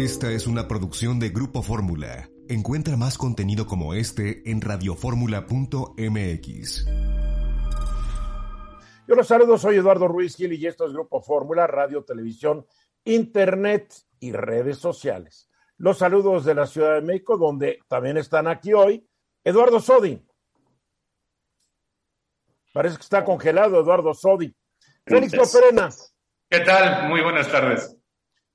Esta es una producción de Grupo Fórmula. Encuentra más contenido como este en radioformula.mx. Yo los saludo, soy Eduardo Ruiz Gil y esto es Grupo Fórmula, radio, televisión, internet y redes sociales. Los saludos de la Ciudad de México, donde también están aquí hoy Eduardo Sodi. Parece que está congelado Eduardo Sodi. Félix Loperena. ¿Qué tal? Muy buenas tardes.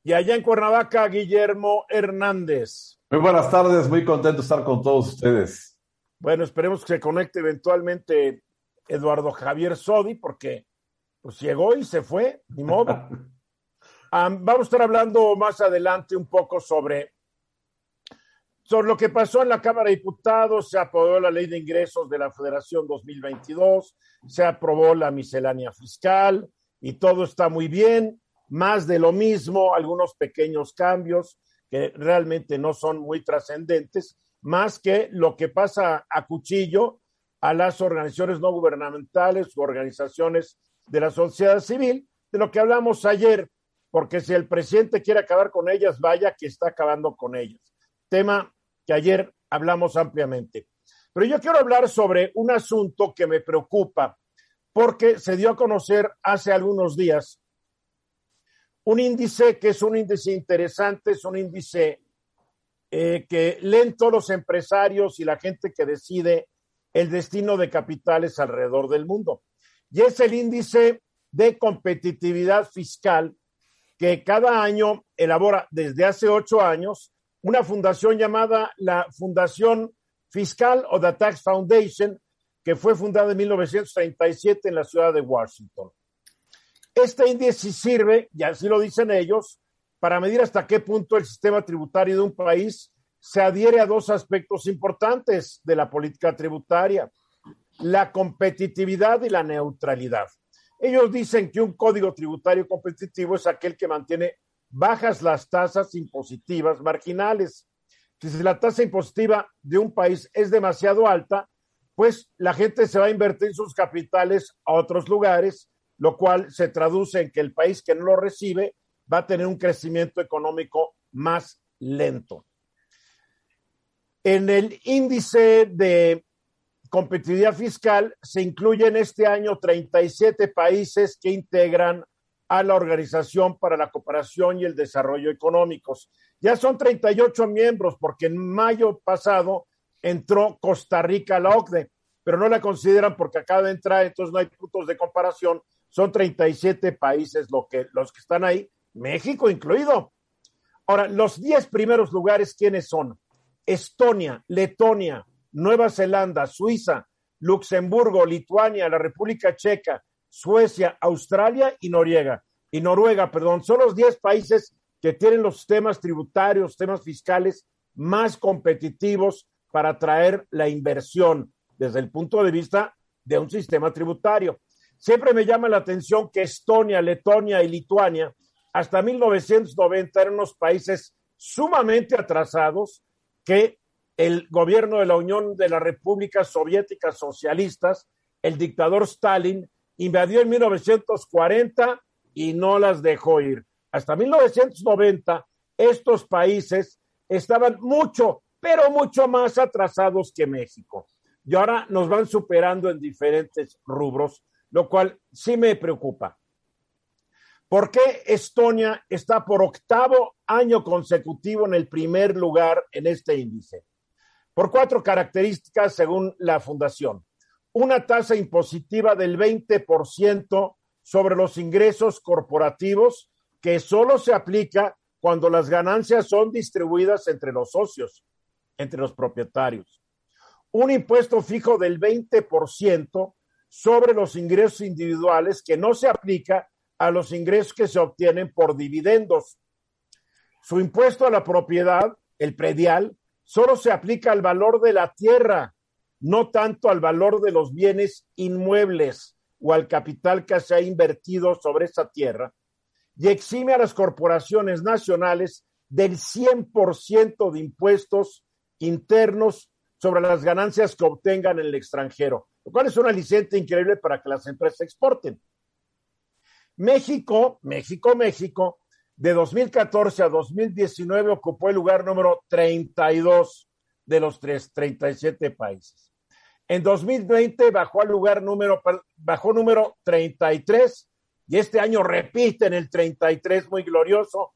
Y allá en Cuernavaca, Guillermo Hernández. Muy buenas tardes, muy contento de estar con todos ustedes. Bueno, esperemos que se conecte eventualmente Eduardo Javier Sodi, porque pues llegó y se fue, ni modo. Um, vamos a estar hablando más adelante un poco sobre, sobre lo que pasó en la Cámara de Diputados. Se aprobó la ley de ingresos de la Federación 2022, se aprobó la miscelánea fiscal y todo está muy bien. Más de lo mismo, algunos pequeños cambios que realmente no son muy trascendentes, más que lo que pasa a cuchillo a las organizaciones no gubernamentales u organizaciones de la sociedad civil, de lo que hablamos ayer, porque si el presidente quiere acabar con ellas, vaya que está acabando con ellas. Tema que ayer hablamos ampliamente. Pero yo quiero hablar sobre un asunto que me preocupa, porque se dio a conocer hace algunos días un índice que es un índice interesante, es un índice eh, que todos los empresarios y la gente que decide el destino de capitales alrededor del mundo. Y es el índice de competitividad fiscal que cada año elabora desde hace ocho años una fundación llamada la Fundación Fiscal o The Tax Foundation, que fue fundada en 1937 en la ciudad de Washington. Este índice sirve, y así lo dicen ellos, para medir hasta qué punto el sistema tributario de un país se adhiere a dos aspectos importantes de la política tributaria, la competitividad y la neutralidad. Ellos dicen que un código tributario competitivo es aquel que mantiene bajas las tasas impositivas marginales. Si la tasa impositiva de un país es demasiado alta, pues la gente se va a invertir sus capitales a otros lugares, lo cual se traduce en que el país que no lo recibe va a tener un crecimiento económico más lento. En el índice de competitividad fiscal se incluyen este año 37 países que integran a la Organización para la Cooperación y el Desarrollo Económicos. Ya son 38 miembros porque en mayo pasado entró Costa Rica a la OCDE, pero no la consideran porque acaba de entrar, entonces no hay puntos de comparación. Son 37 países lo que, los que están ahí, México incluido. Ahora, los 10 primeros lugares, ¿quiénes son? Estonia, Letonia, Nueva Zelanda, Suiza, Luxemburgo, Lituania, la República Checa, Suecia, Australia y Noruega. Y Noruega, perdón, son los 10 países que tienen los sistemas tributarios, sistemas fiscales más competitivos para atraer la inversión desde el punto de vista de un sistema tributario. Siempre me llama la atención que Estonia, Letonia y Lituania hasta 1990 eran unos países sumamente atrasados que el gobierno de la Unión de las Repúblicas Soviéticas Socialistas, el dictador Stalin, invadió en 1940 y no las dejó ir. Hasta 1990, estos países estaban mucho, pero mucho más atrasados que México. Y ahora nos van superando en diferentes rubros, lo cual sí me preocupa. ¿Por qué Estonia está por octavo año consecutivo en el primer lugar en este índice? Por cuatro características según la fundación. Una tasa impositiva del 20% sobre los ingresos corporativos que solo se aplica cuando las ganancias son distribuidas entre los socios, entre los propietarios. Un impuesto fijo del 20% sobre los ingresos individuales que no se aplica a los ingresos que se obtienen por dividendos. Su impuesto a la propiedad, el predial, solo se aplica al valor de la tierra, no tanto al valor de los bienes inmuebles o al capital que se ha invertido sobre esa tierra, y exime a las corporaciones nacionales del 100% de impuestos internos sobre las ganancias que obtengan en el extranjero, lo cual es una licencia increíble para que las empresas exporten. México, México, México, De 2014 a 2019 ocupó el lugar número 32 de los 37 países. En 2020 bajó al lugar número, bajó número 33 y este año repite en el 33 muy glorioso,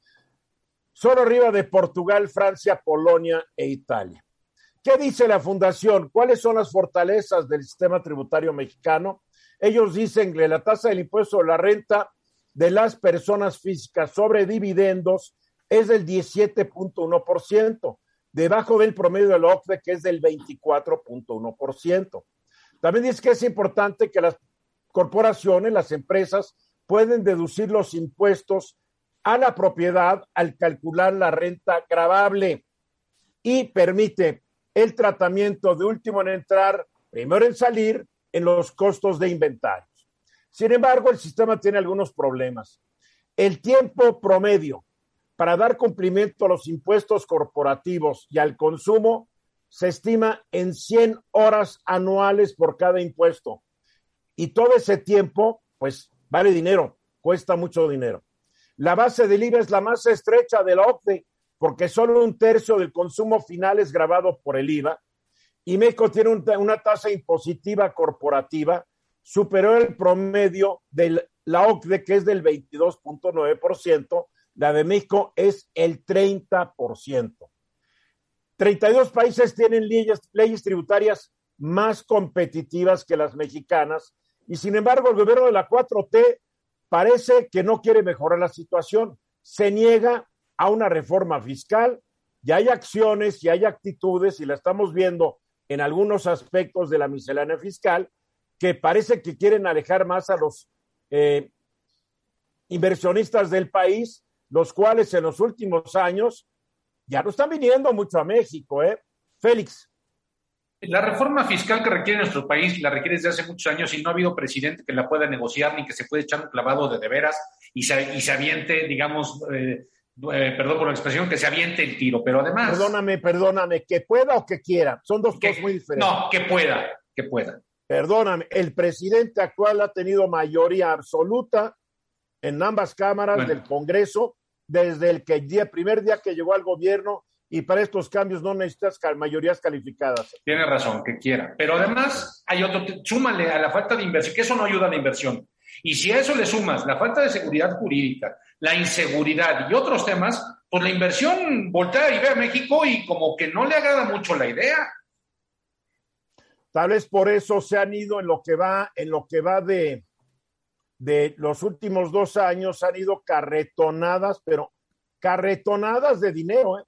solo arriba de Portugal, Francia, Polonia e Italia. ¿Qué dice la Fundación? ¿Cuáles son las fortalezas del sistema tributario mexicano? Ellos dicen que la tasa del impuesto de la renta de las personas físicas sobre dividendos es del 17.1%, debajo del promedio de la OCDE que es del 24.1%. También dice que es importante que las corporaciones, las empresas, pueden deducir los impuestos a la propiedad al calcular la renta gravable y permite el tratamiento de último en entrar, primero en salir, en los costos de inventarios. Sin embargo, el sistema tiene algunos problemas. El tiempo promedio para dar cumplimiento a los impuestos corporativos y al consumo se estima en 100 horas anuales por cada impuesto. Y todo ese tiempo, pues, vale dinero, cuesta mucho dinero. La base del IVA es la más estrecha de la OCDE, porque solo un tercio del consumo final es grabado por el IVA. Y México tiene una tasa impositiva corporativa superior al promedio de la OCDE, que es del 22.9%, la de México es el 30%. 32 países tienen leyes, leyes tributarias más competitivas que las mexicanas y sin embargo el gobierno de la 4T parece que no quiere mejorar la situación. Se niega a una reforma fiscal y hay acciones y hay actitudes y la estamos viendo en algunos aspectos de la miscelánea fiscal que parece que quieren alejar más a los eh, inversionistas del país, los cuales en los últimos años ya no están viniendo mucho a México, ¿eh? Félix. La reforma fiscal que requiere nuestro país la requiere desde hace muchos años y no ha habido presidente que la pueda negociar ni que se pueda echar un clavado de veras y se, y se aviente, digamos, eh, eh, perdón por la expresión, que se aviente el tiro, pero además... Perdóname, perdóname, que pueda o que quiera, son dos cosas muy diferentes. No, que pueda, que pueda. Perdóname, el presidente actual ha tenido mayoría absoluta en ambas cámaras del Congreso desde el, que el día, primer día que llegó al gobierno y para estos cambios no necesitas mayorías calificadas. Tiene razón, que quiera. Pero además hay otro, súmale a la falta de inversión, que eso no ayuda a la inversión. Y si a eso le sumas la falta de seguridad jurídica, la inseguridad y otros temas, pues la inversión voltea y ve a México y como que no le agrada mucho la idea. Tal vez por eso se han ido en lo que va, en lo que va de, de los últimos dos años, han ido carretonadas, pero carretonadas de dinero. ¿eh?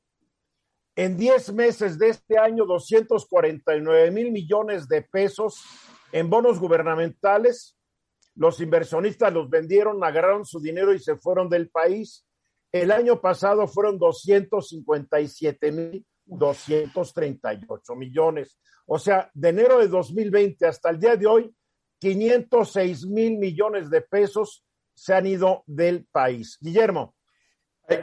En diez meses de este año, 249 mil millones de pesos en bonos gubernamentales. Los inversionistas los vendieron, agarraron su dinero y se fueron del país. El año pasado fueron 257 mil 238 millones. O sea, de enero de 2020 hasta el día de hoy, 506 mil millones de pesos se han ido del país. Guillermo.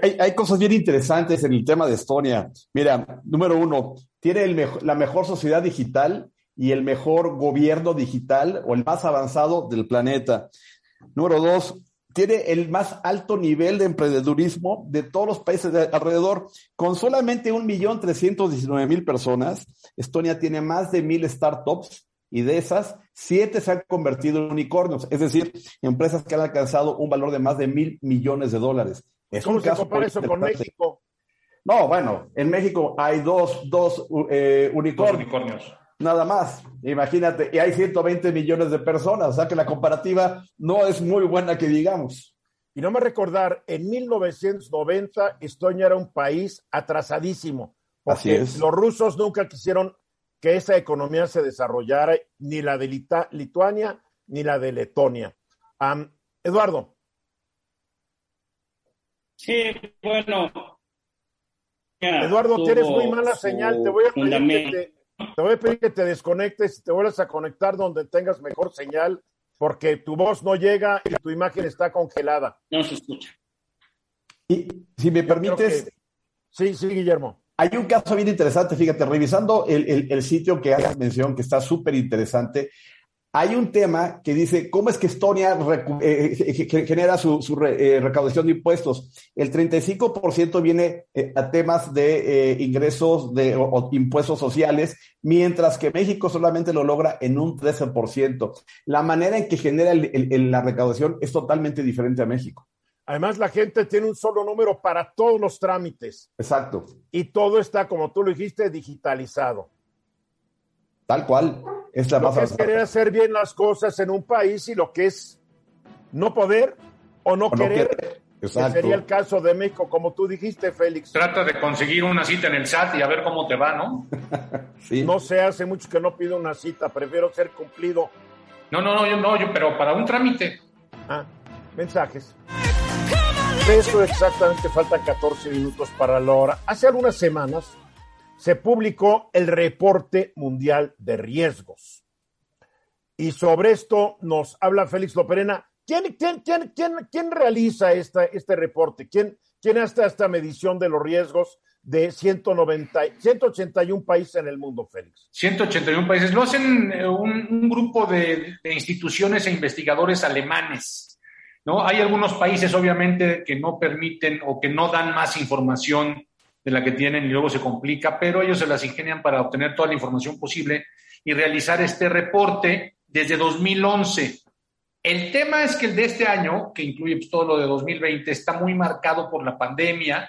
Hay, cosas bien interesantes en el tema de Estonia. Mira, número uno, tiene la mejor sociedad digital y el mejor gobierno digital o el más avanzado del planeta. Número dos, tiene el más alto nivel de emprendedurismo de todos los países de alrededor. Con solamente un millón trescientos diecinueve mil personas, Estonia tiene más de mil startups y de esas, siete se han convertido en unicornios, es decir, empresas que han alcanzado un valor de más de mil millones de dólares. Es ¿Cómo un se compara eso con México? No, bueno, en México hay dos, dos, eh, unicornios. dos unicornios nada más. Imagínate, y hay 120 millones de personas, o sea que la comparativa no es muy buena que digamos. Y no me recordar, en 1990 Estonia era un país atrasadísimo. Así es. Los rusos nunca quisieron que esa economía se desarrollara, ni la de Lituania ni la de Letonia. Eduardo. Sí, bueno. Eduardo, tienes muy mala señal. Te voy a pedir te voy a pedir que te desconectes y te vuelvas a conectar donde tengas mejor señal, porque tu voz no llega y tu imagen está congelada. No se escucha. Y si me permites. Sí, sí, Guillermo. Hay un caso bien interesante, fíjate, revisando el, sitio que haces mención, que está súper interesante, hay un tema que dice, ¿cómo es que Estonia eh, eh, genera su, eh, recaudación de impuestos? El 35% viene a temas de ingresos de, o, impuestos sociales, mientras que México solamente lo logra en un 13%. La manera en que genera la recaudación es totalmente diferente a México. Además, la gente tiene un solo número para todos los trámites. Exacto. Y todo está, como tú lo dijiste, digitalizado. Tal cual. Es la lo que es querer hacer bien las cosas en un país y lo que es no poder o no, querer. sería el caso de México, como tú dijiste, Félix. Trata de conseguir una cita en el SAT y a ver cómo te va, ¿no? sí. No sé, hace mucho que no pido una cita, prefiero ser cumplido. No, no, no, yo no, yo, pero para un trámite. Ah, mensajes. De eso exactamente faltan 14 minutos para la hora. Hace algunas semanas se publicó el reporte mundial de riesgos. Y sobre esto nos habla Félix Loperena. ¿Quién, quién, realiza esta, este reporte? ¿Quién, ¿Quién hace esta medición de los riesgos de 190, 181 países en el mundo, Félix? 181 países. Lo hacen eh, un, grupo de, de, instituciones e investigadores alemanes. ¿no? Hay algunos países, obviamente, que no permiten o que no dan más información de la que tienen y luego se complica, pero ellos se las ingenian para obtener toda la información posible y realizar este reporte desde 2011. El tema es que el de este año, que incluye pues, todo lo de 2020, está muy marcado por la pandemia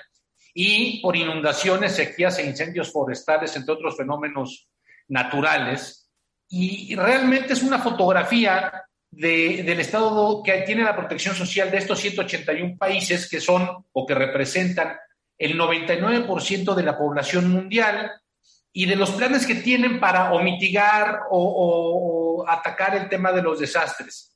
y por inundaciones, sequías e incendios forestales, entre otros fenómenos naturales. Y realmente es una fotografía del estado que tiene la protección social de estos 181 países que son o que representan el 99% de la población mundial y de los planes que tienen para o mitigar o, atacar el tema de los desastres.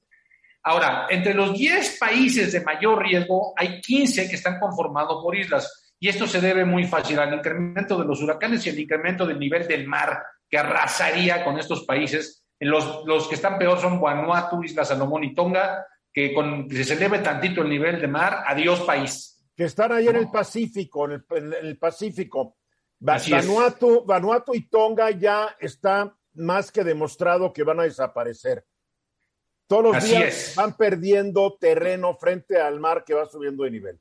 Ahora, entre los 10 países de mayor riesgo, hay 15 que están conformados por islas. Y esto se debe muy fácil al incremento de los huracanes y al incremento del nivel del mar que arrasaría con estos países. Los, los que están peor son Vanuatu, Isla Salomón y Tonga, que con se eleve tantito el nivel de mar, adiós país que están ahí en el Pacífico, en el, Pacífico. Vanuatu, Vanuatu y Tonga ya está más que demostrado que van a desaparecer. Todos los días van perdiendo terreno frente al mar que va subiendo de nivel.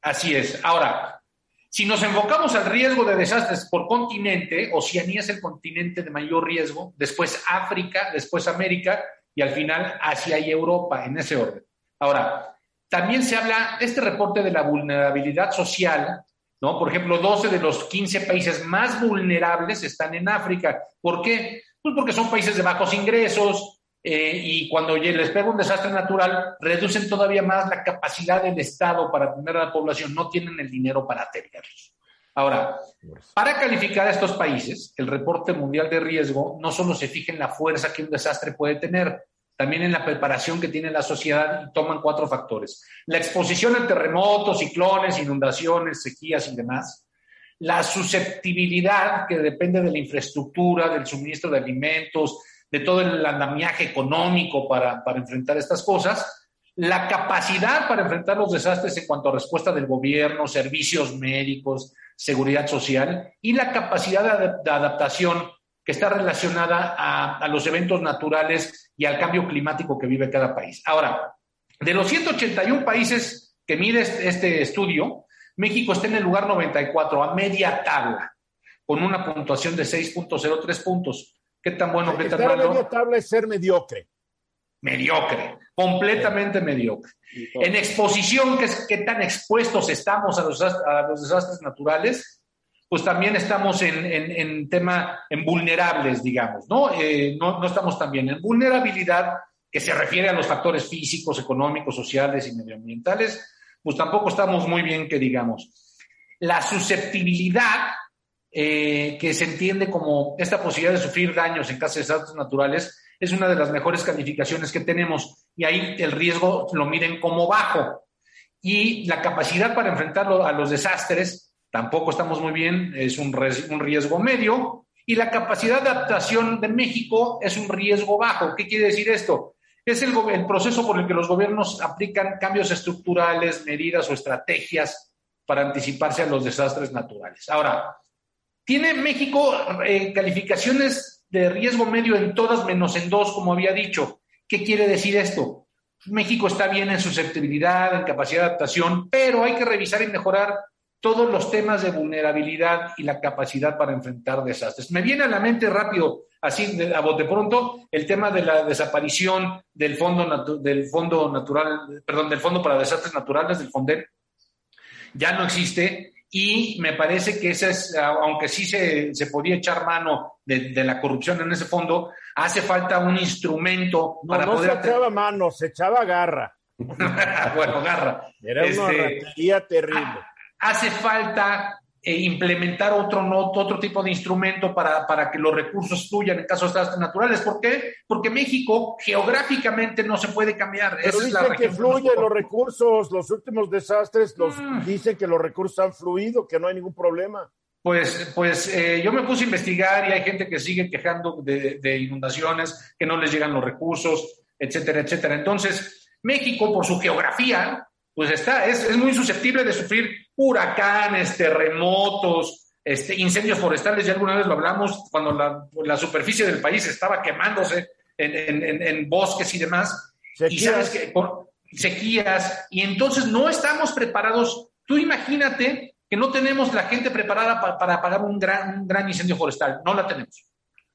Así es. Ahora, si nos enfocamos al riesgo de desastres por continente, Oceanía es el continente de mayor riesgo, después África, después América y al final Asia y Europa, en ese orden. Ahora, también se habla, este reporte de la vulnerabilidad social, ¿no? Por ejemplo, 12 de los 15 países más vulnerables están en África. ¿Por qué? Pues porque son países de bajos ingresos eh, y cuando les pega un desastre natural, reducen todavía más la capacidad del Estado para atender a la población, no tienen el dinero para atenderlos. Ahora, para calificar a estos países, el reporte mundial de riesgo no solo se fija en la fuerza que un desastre puede tener, también en la preparación que tiene la sociedad y toman cuatro factores. La exposición a terremotos, ciclones, inundaciones, sequías y demás. La susceptibilidad, que depende de la infraestructura, del suministro de alimentos, de todo el andamiaje económico para, para enfrentar estas cosas. La capacidad para enfrentar los desastres en cuanto a respuesta del gobierno, servicios médicos, seguridad social y la capacidad de adaptación que está relacionada a, los eventos naturales y al cambio climático que vive cada país. Ahora, de los 181 países que mide este, estudio, México está en el lugar 94, a media tabla, con una puntuación de 6.03 puntos. ¿Qué tan bueno, qué tan malo? media tabla es ser mediocre. Mediocre, completamente mediocre. En exposición, ¿qué, tan expuestos estamos a los, a los desastres naturales? Pues también estamos en, tema, en vulnerables, digamos, eh, ¿no? ¿no? estamos también en vulnerabilidad, que se refiere a los factores físicos, económicos, sociales y medioambientales, pues tampoco estamos muy bien, que digamos. La susceptibilidad, eh, que se entiende como esta posibilidad de sufrir daños en caso de desastres naturales, es una de las mejores calificaciones que tenemos y ahí el riesgo lo miden como bajo. Y la capacidad para enfrentarlo a los desastres tampoco estamos muy bien, es un, riesgo medio, y la capacidad de adaptación de México es un riesgo bajo. ¿Qué quiere decir esto? Es el, proceso por el que los gobiernos aplican cambios estructurales, medidas o estrategias para anticiparse a los desastres naturales. Ahora, tiene México eh, calificaciones de riesgo medio en todas menos en dos, como había dicho. ¿Qué quiere decir esto? México está bien en susceptibilidad, en capacidad de adaptación, pero hay que revisar y mejorar todos los temas de vulnerabilidad y la capacidad para enfrentar desastres. Me viene a la mente rápido, así a bote pronto, el tema de la desaparición del fondo, del fondo natural, perdón, del fondo para desastres naturales, del FONDEN. Ya no existe y me parece que ese es, aunque sí se, se podía echar mano de, de, la corrupción en ese fondo, hace falta un instrumento no, para no poder... se echaba mano, se echaba garra. bueno, garra. Era una Este, ratería terrible. Hace falta eh, implementar otro, otro tipo de instrumento para, para que los recursos fluyan en casos de desastres naturales. ¿Por qué? Porque México geográficamente no se puede cambiar. Pero Esa es la dicen que fluyen los recursos, los últimos desastres, los Mm. dicen que los recursos han fluido, que no hay ningún problema. Pues, pues eh, yo me puse a investigar y hay gente que sigue quejando de, de inundaciones, que no les llegan los recursos, etcétera, etcétera. Entonces, México, por su geografía, pues está, es, es muy susceptible de sufrir huracanes, terremotos, este, incendios forestales. Ya alguna vez lo hablamos cuando la, la superficie del país estaba quemándose en, en- en- en bosques y demás. Y sabes Sequías. que por sequías, y entonces no estamos preparados. Tú imagínate que no tenemos la gente preparada pa- para apagar un gran, un gran incendio forestal. No la tenemos.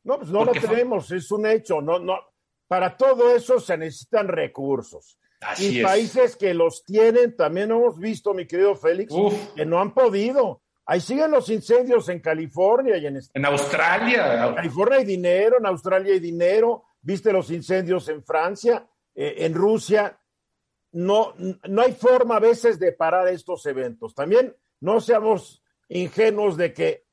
No, pues no Porque fue- tenemos, es un hecho. No, no. Para todo eso se necesitan recursos. Así y es. países que los tienen, también hemos visto, mi querido Félix, Uf, que no han podido. Ahí siguen los incendios en California y en en Australia. En California hay dinero, en Australia hay dinero, viste los incendios en Francia, eh, en Rusia. No, no hay forma a veces de parar estos eventos. También no seamos ingenuos de que,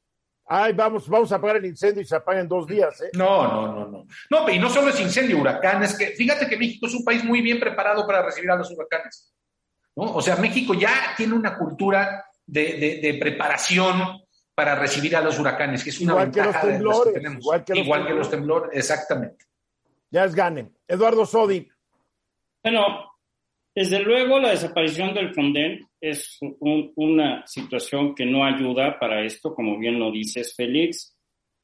ay, vamos, vamos a apagar el incendio y se apaga en dos días. ¿eh? No, no, no, no. No, y no solo es incendio, huracanes, que fíjate que México es un país muy bien preparado para recibir a los huracanes. ¿no? O sea, México ya tiene una cultura de, de- de preparación para recibir a los huracanes, que es una Igual que los ventaja de las temblores, tenemos. igual que los Igual que los temblores, exactamente. Ya es gane. Eduardo Sodi, Bueno, desde luego la desaparición del Fonden es un- una situación que no ayuda para esto, como bien lo dices, Félix.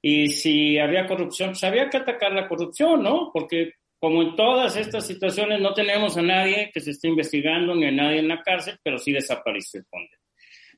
Y si había corrupción, pues había que atacar la corrupción, ¿no? Porque como en todas estas situaciones no tenemos a nadie que se esté investigando ni a nadie en la cárcel, pero sí desapareció el Fonden.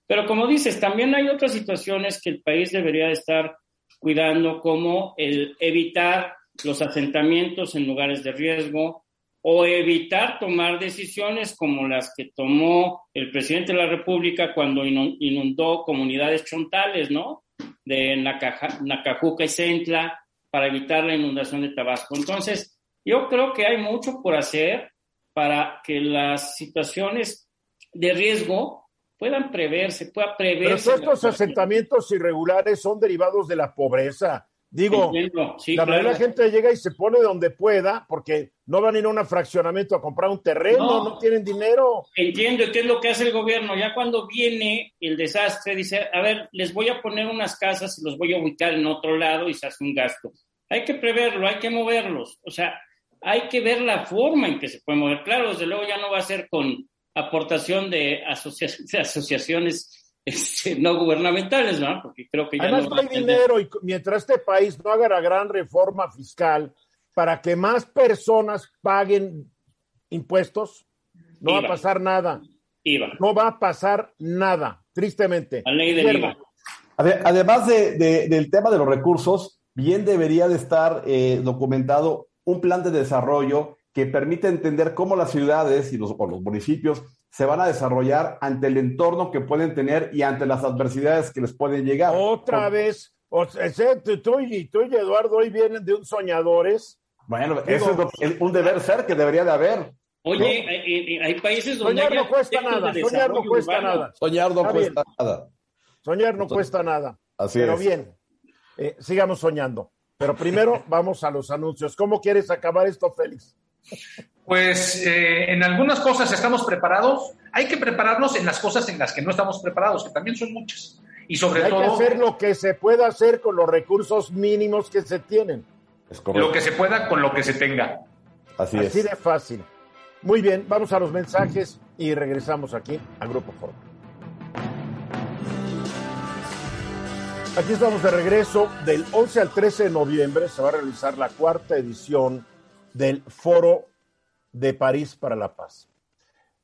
Pero como dices, también hay otras situaciones que el país debería de estar cuidando, como el evitar los asentamientos en lugares de riesgo o evitar tomar decisiones como las que tomó el presidente de la República cuando inu- inundó comunidades chontales, ¿no? De Nacaja- Nacajuca y Centla para evitar la inundación de Tabasco. Entonces, yo creo que hay mucho por hacer para que las situaciones de riesgo puedan preverse, pueda pero preverse. todos estos asentamientos irregulares son derivados de la pobreza. Digo, sí, la claro. gente llega y se pone donde pueda porque no van a ir a un fraccionamiento a comprar un terreno, No. no tienen dinero. Entiendo qué es lo que hace el gobierno. Ya cuando viene el desastre, dice, a ver, les voy a poner unas casas y los voy a ubicar en otro lado y se hace un gasto. Hay que preverlo, hay que moverlos. O sea, hay que ver la forma en que se puede mover. Claro, desde luego ya no va a ser con aportación de, asocia- de asociaciones este, no gubernamentales, ¿no? Porque creo que ya Además, no hay dinero y mientras este país no haga la gran reforma fiscal para que más personas paguen impuestos, no va a pasar nada. IVA. No va a pasar nada, tristemente. La ley del Guillermo, IVA. Ade- Además de- de- del tema de los recursos, bien debería de estar eh, documentado un plan de desarrollo que permita entender cómo las ciudades y los, o los municipios se van a desarrollar ante el entorno que pueden tener y ante las adversidades que les pueden llegar. Otra vez, o sea, tú, y, tú y Eduardo hoy vienen de un soñadores. Bueno, eso es lo- el- un deber ser que debería de haber. Oye, hay, hay- hay países donde Soñar no cuesta nada, de soñar no cuesta urbano. nada. Soñar no Está bien. cuesta nada. Soñar no Entonces, cuesta nada. Así Pero es. bien, eh, sigamos soñando. Pero primero vamos a los anuncios. ¿Cómo quieres acabar esto, Félix? Pues eh, en algunas cosas estamos preparados. Hay que prepararnos en las cosas en las que no estamos preparados, que también son muchas. Y sobre Hay que todo hacer lo que se pueda hacer con los recursos mínimos que se tienen. Es lo que se pueda con lo que se tenga. Así Así es. de fácil. Muy bien, vamos a los mensajes y regresamos aquí al Grupo Foro. Aquí estamos de regreso. Del 11 al 13 de noviembre se va a realizar la cuarta edición del Foro de París para la Paz.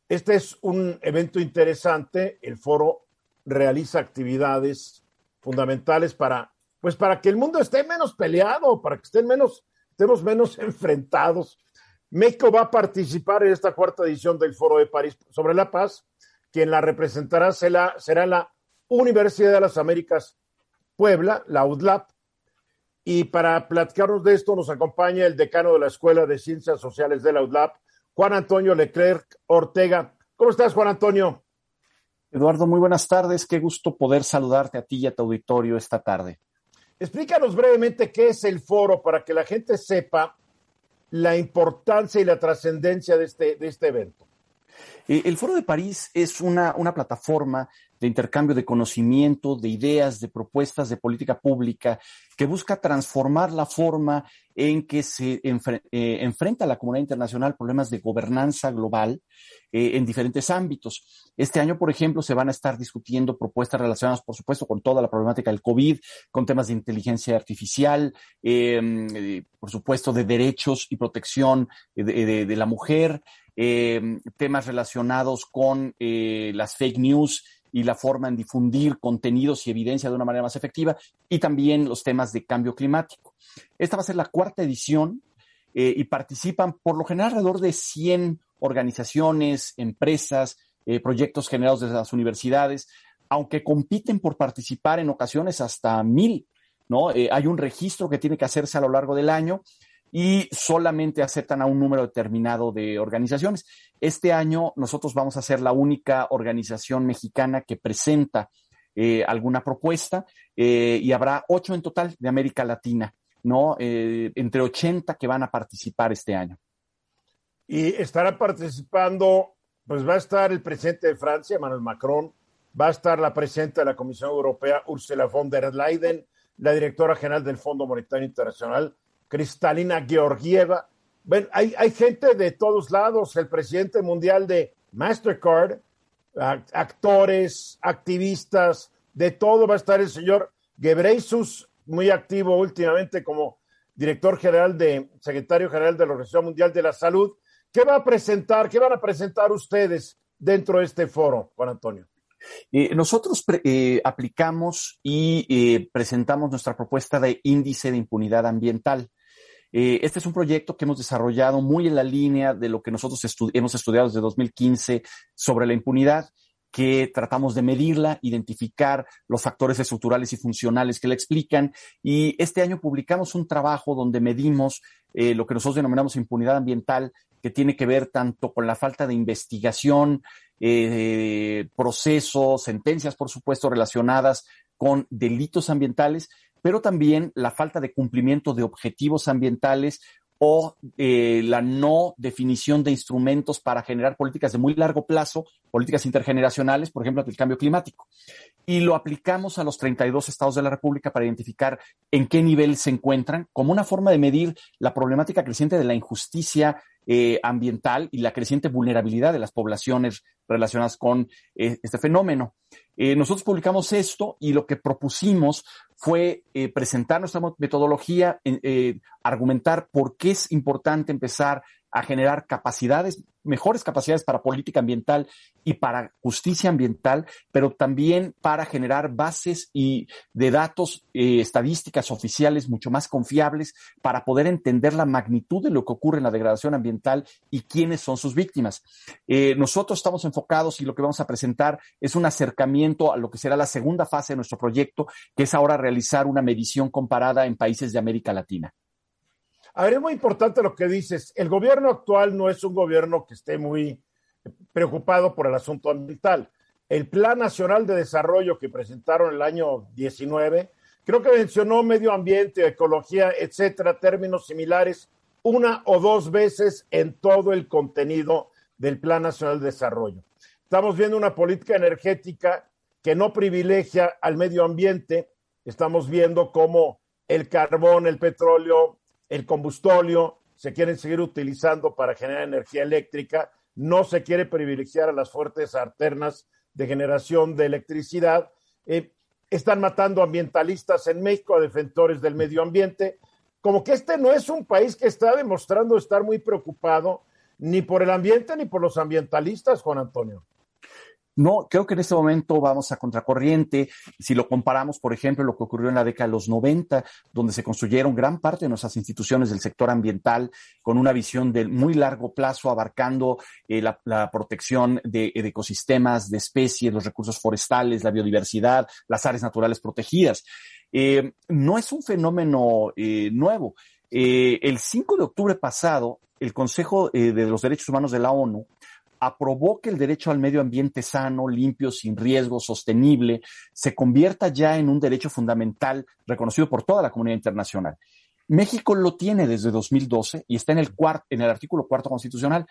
Este es un evento interesante. El foro realiza actividades fundamentales para, pues para que el mundo esté menos peleado, para que estén menos, estemos menos enfrentados. México va a participar en esta cuarta edición del Foro de París sobre la Paz. Quien la representará será, la Universidad de las Américas Puebla, la UDLAP. Y para platicarnos de esto nos acompaña el decano de la Escuela de Ciencias Sociales de la UDLAP, Juan Antonio Leclerc Ortega. ¿Cómo estás, Juan Antonio? Eduardo, muy buenas tardes. Qué gusto poder saludarte a ti y a tu auditorio esta tarde. Explícanos brevemente qué es el foro para que la gente sepa la importancia y la trascendencia de este, de este evento. Eh, el Foro de París es una, una plataforma de intercambio de conocimiento, de ideas, de propuestas de política pública que busca transformar la forma en que se eh, enfrenta la comunidad internacional problemas de gobernanza global eh, en diferentes ámbitos. Este año, por ejemplo, se van a estar discutiendo propuestas relacionadas, por supuesto, con toda la problemática del COVID, con temas de inteligencia artificial, em, eh, por supuesto, de derechos y protección de, de la mujer, em, temas relacionados con las fake news y la forma en difundir contenidos y evidencia de una manera más efectiva, y también los temas de cambio climático. Esta va a ser la cuarta edición eh, y participan por lo general alrededor de 100 organizaciones, empresas, eh, proyectos generados desde las universidades, aunque compiten por participar en ocasiones hasta mil, ¿no? Eh, hay un registro que tiene que hacerse a lo largo del año y solamente aceptan a un número determinado de organizaciones. Este año nosotros vamos a ser la única organización mexicana que presenta eh, alguna propuesta eh, y habrá ocho en total de América Latina, ¿no? Eh, entre 80 que van a participar este año. Y estará participando, pues va a estar el presidente de Francia, Emmanuel Macron, va a estar la presidenta de la Comisión Europea, Ursula von der Leyen, la directora general del Fondo Monetario Internacional, Cristalina Georgieva. Bueno, hay, gente de todos lados, el presidente mundial de Mastercard, actores, activistas, de todo va a estar el señor Gebreisus, muy activo últimamente como director general de, secretario general de la Organización Mundial de la Salud. ¿Qué va a presentar, qué van a presentar ustedes dentro de este foro, Juan Antonio? Eh, nosotros eh, aplicamos y eh, presentamos nuestra propuesta de índice de impunidad ambiental. Eh, este es un proyecto que hemos desarrollado muy en la línea de lo que nosotros hemos estudiado desde 2015 sobre la impunidad que tratamos de medirla, identificar los factores estructurales y funcionales que la explican. Y este año publicamos un trabajo donde medimos eh, lo que nosotros denominamos impunidad ambiental, que tiene que ver tanto con la falta de investigación, eh, procesos, sentencias, por supuesto, relacionadas con delitos ambientales, pero también la falta de cumplimiento de objetivos ambientales o eh, la no definición de instrumentos para generar políticas de muy largo plazo, políticas intergeneracionales, por ejemplo, el cambio climático. Y lo aplicamos a los 32 estados de la República para identificar en qué nivel se encuentran, como una forma de medir la problemática creciente de la injusticia eh, ambiental y la creciente vulnerabilidad de las poblaciones relacionadas con eh, este fenómeno. Eh, nosotros publicamos esto y lo que propusimos fue eh, presentar nuestra metodología, argumentar por qué es importante empezar a generar capacidades, mejores capacidades para política ambiental y para justicia ambiental, pero también para generar bases y de datos, eh, estadísticas oficiales mucho más confiables para poder entender la magnitud de lo que ocurre en la degradación ambiental y quiénes son sus víctimas. Eh, nosotros estamos enfocados y lo que vamos a presentar es un acercamiento a lo que será la segunda fase de nuestro proyecto, que es ahora realizar una medición comparada en países de América Latina. A ver, es muy importante lo que dices. El gobierno actual no es un gobierno que esté muy preocupado por el asunto ambiental. El Plan Nacional de Desarrollo que presentaron el año 19, creo que mencionó medio ambiente, ecología, etcétera, términos similares, una o dos veces en todo el contenido del Plan Nacional de Desarrollo. Estamos viendo una política energética que no privilegia al medio ambiente. Estamos viendo cómo el carbón, el petróleo, el combustóleo se quieren seguir utilizando para generar energía eléctrica, no se quiere privilegiar a las fuertes alternas de generación de electricidad. Eh, están matando ambientalistas en México, a defensores del medio ambiente. Como que este no es un país que está demostrando estar muy preocupado ni por el ambiente ni por los ambientalistas, Juan Antonio. No, creo que en este momento vamos a contracorriente. Si lo comparamos, por ejemplo, lo que ocurrió en la década de los 90, donde se construyeron gran parte de nuestras instituciones del sector ambiental con una visión de muy largo plazo, abarcando eh, la, protección de, ecosistemas, de especies, los recursos forestales, la biodiversidad, las áreas naturales protegidas. Eh, no es un fenómeno eh, nuevo. el 5 de octubre pasado, el Consejo de los Derechos Humanos de la ONU aprobó que el derecho al medio ambiente sano, limpio, sin riesgo, sostenible, se convierta ya en un derecho fundamental reconocido por toda la comunidad internacional. México lo tiene desde 2012 y está en el, en el artículo cuarto constitucional.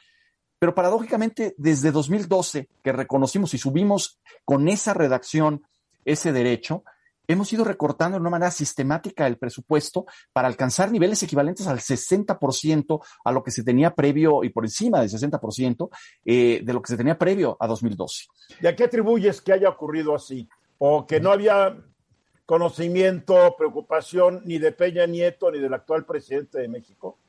Pero paradójicamente, desde 2012, que reconocimos y subimos con esa redacción ese derecho, hemos ido recortando de una manera sistemática el presupuesto para alcanzar niveles equivalentes al 60% a lo que se tenía previo y por encima del 60% eh, de lo que se tenía previo a 2012. ¿Y a qué atribuyes que haya ocurrido así? ¿O que no había conocimiento, preocupación ni de Peña Nieto ni del actual presidente de México?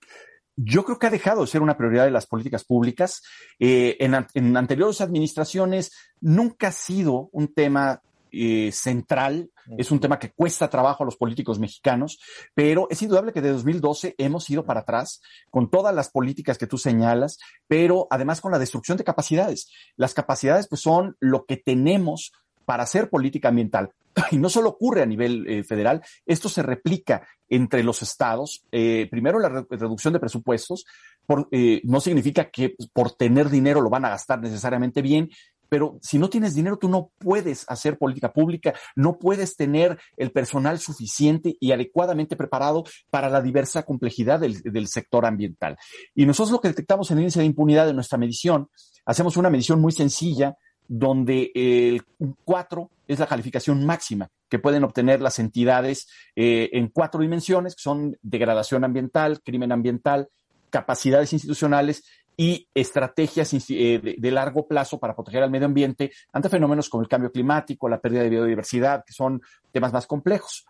yo creo que ha dejado de ser una prioridad de las políticas públicas. Eh, en, en, anteriores administraciones nunca ha sido un tema eh, central, es un tema que cuesta trabajo a los políticos mexicanos, pero es indudable que de 2012 hemos ido para atrás con todas las políticas que tú señalas, pero además con la destrucción de capacidades. Las capacidades pues son lo que tenemos para hacer política ambiental. Y no solo ocurre a nivel eh, federal, esto se replica entre los estados. Eh, primero, la reducción de presupuestos por, no significa que por tener dinero lo van a gastar necesariamente bien, pero si no tienes dinero, tú no puedes hacer política pública, no puedes tener el personal suficiente y adecuadamente preparado para la diversa complejidad del, sector ambiental. Y nosotros lo que detectamos en el índice de impunidad de nuestra medición, hacemos una medición muy sencilla donde el 4 es la calificación máxima que pueden obtener las entidades eh, en cuatro dimensiones, que son degradación ambiental, crimen ambiental, capacidades institucionales y estrategias eh, de, largo plazo para proteger al medio ambiente ante fenómenos como el cambio climático, la pérdida de biodiversidad, que son temas más complejos.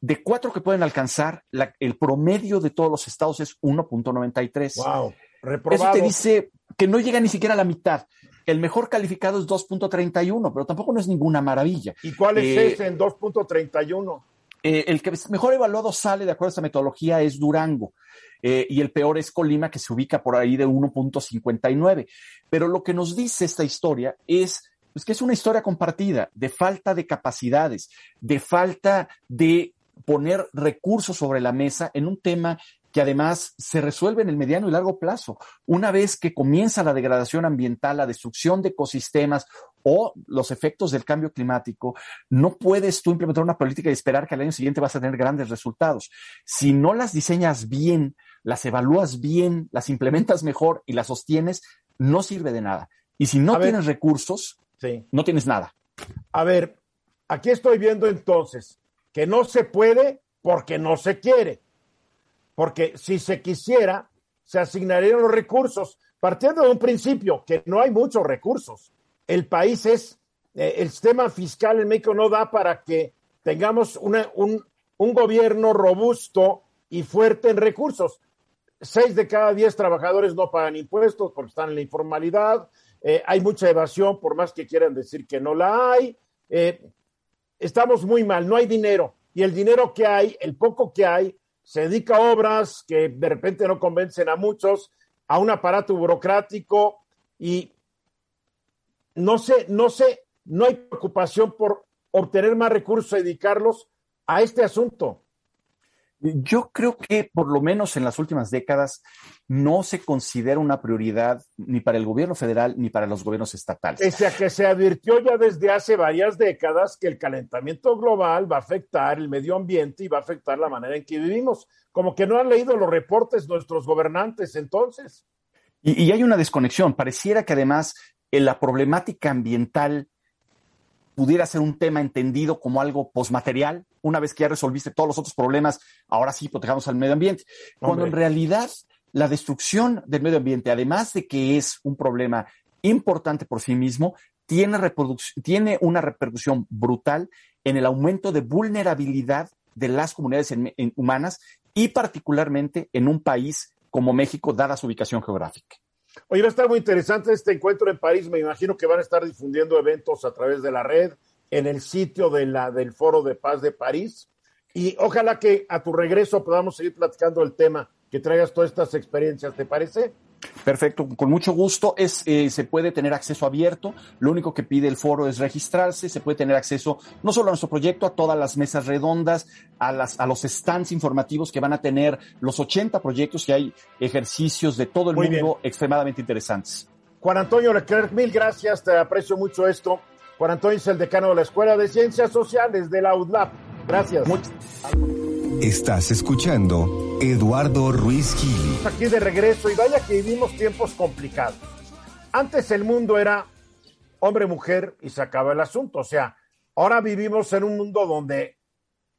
De cuatro que pueden alcanzar, el promedio de todos los estados es 1.93. Wow, Eso te dice que no llega ni siquiera a la mitad. El mejor calificado es 2.31, pero tampoco no es ninguna maravilla. ¿Y cuál es eh, ese en 2.31? Eh, el que mejor evaluado sale de acuerdo a esta metodología es Durango. Eh, y el peor es Colima, que se ubica por ahí de 1.59. Pero lo que nos dice esta historia es pues, que es una historia compartida de falta de capacidades, de falta de poner recursos sobre la mesa en un tema que además se resuelve en el mediano y largo plazo. Una vez que comienza la degradación ambiental, la destrucción de ecosistemas o los efectos del cambio climático, no puedes tú implementar una política y esperar que al año siguiente vas a tener grandes resultados. Si no las diseñas bien, las evalúas bien, las implementas mejor y las sostienes, no sirve de nada. Y si no tienes recursos, no tienes nada. A ver, aquí estoy viendo entonces que no se puede porque no se quiere porque si se quisiera, se asignarían los recursos, partiendo de un principio que no hay muchos recursos. El país es, eh, el sistema fiscal en México no da para que tengamos un, un, gobierno robusto y fuerte en recursos. Seis de cada diez trabajadores no pagan impuestos porque están en la informalidad. Eh, hay mucha evasión, por más que quieran decir que no la hay. Eh, estamos muy mal, no hay dinero. Y el dinero que hay, el poco que hay, se dedica a obras que de repente no convencen a muchos, a un aparato burocrático y no sé, no sé, no hay preocupación por obtener más recursos y dedicarlos a este asunto. Yo creo que por lo menos en las últimas décadas no se considera una prioridad ni para el gobierno federal ni para los gobiernos estatales. Pese a que se advirtió ya desde hace varias décadas que el calentamiento global va a afectar el medio ambiente y va a afectar la manera en que vivimos. Como que no han leído los reportes nuestros gobernantes entonces. Y, y hay una desconexión. Pareciera que además en la problemática ambiental pudiera ser un tema entendido como algo posmaterial, una vez que ya resolviste todos los otros problemas, ahora sí protejamos al medio ambiente. Cuando en realidad la destrucción del medio ambiente, además de que es un problema importante por sí mismo, tiene, tiene una repercusión brutal en el aumento de vulnerabilidad de las comunidades humanas y particularmente en un país como México, dada su ubicación geográfica. Oye, va a estar muy interesante este encuentro en París. Me imagino que van a estar difundiendo eventos a través de la red en el sitio de la, del Foro de Paz de París. Y ojalá que a tu regreso podamos seguir platicando el tema, que traigas todas estas experiencias, ¿te parece? Perfecto, con mucho gusto. Es, eh, se puede tener acceso abierto. Lo único que pide el foro es registrarse. Se puede tener acceso no solo a nuestro proyecto, a todas las mesas redondas, a, las, a los stands informativos que van a tener los 80 proyectos y hay ejercicios de todo el mundo extremadamente interesantes. Juan Antonio Leclerc, mil gracias. Te aprecio mucho esto. Juan Antonio es el decano de la Escuela de Ciencias Sociales de la UDLAP. Gracias. Estás escuchando Eduardo Ruiz Gili. Aquí de regreso y vaya que vivimos tiempos complicados. Antes el mundo era hombre-mujer y se acaba el asunto. O sea, ahora vivimos en un mundo donde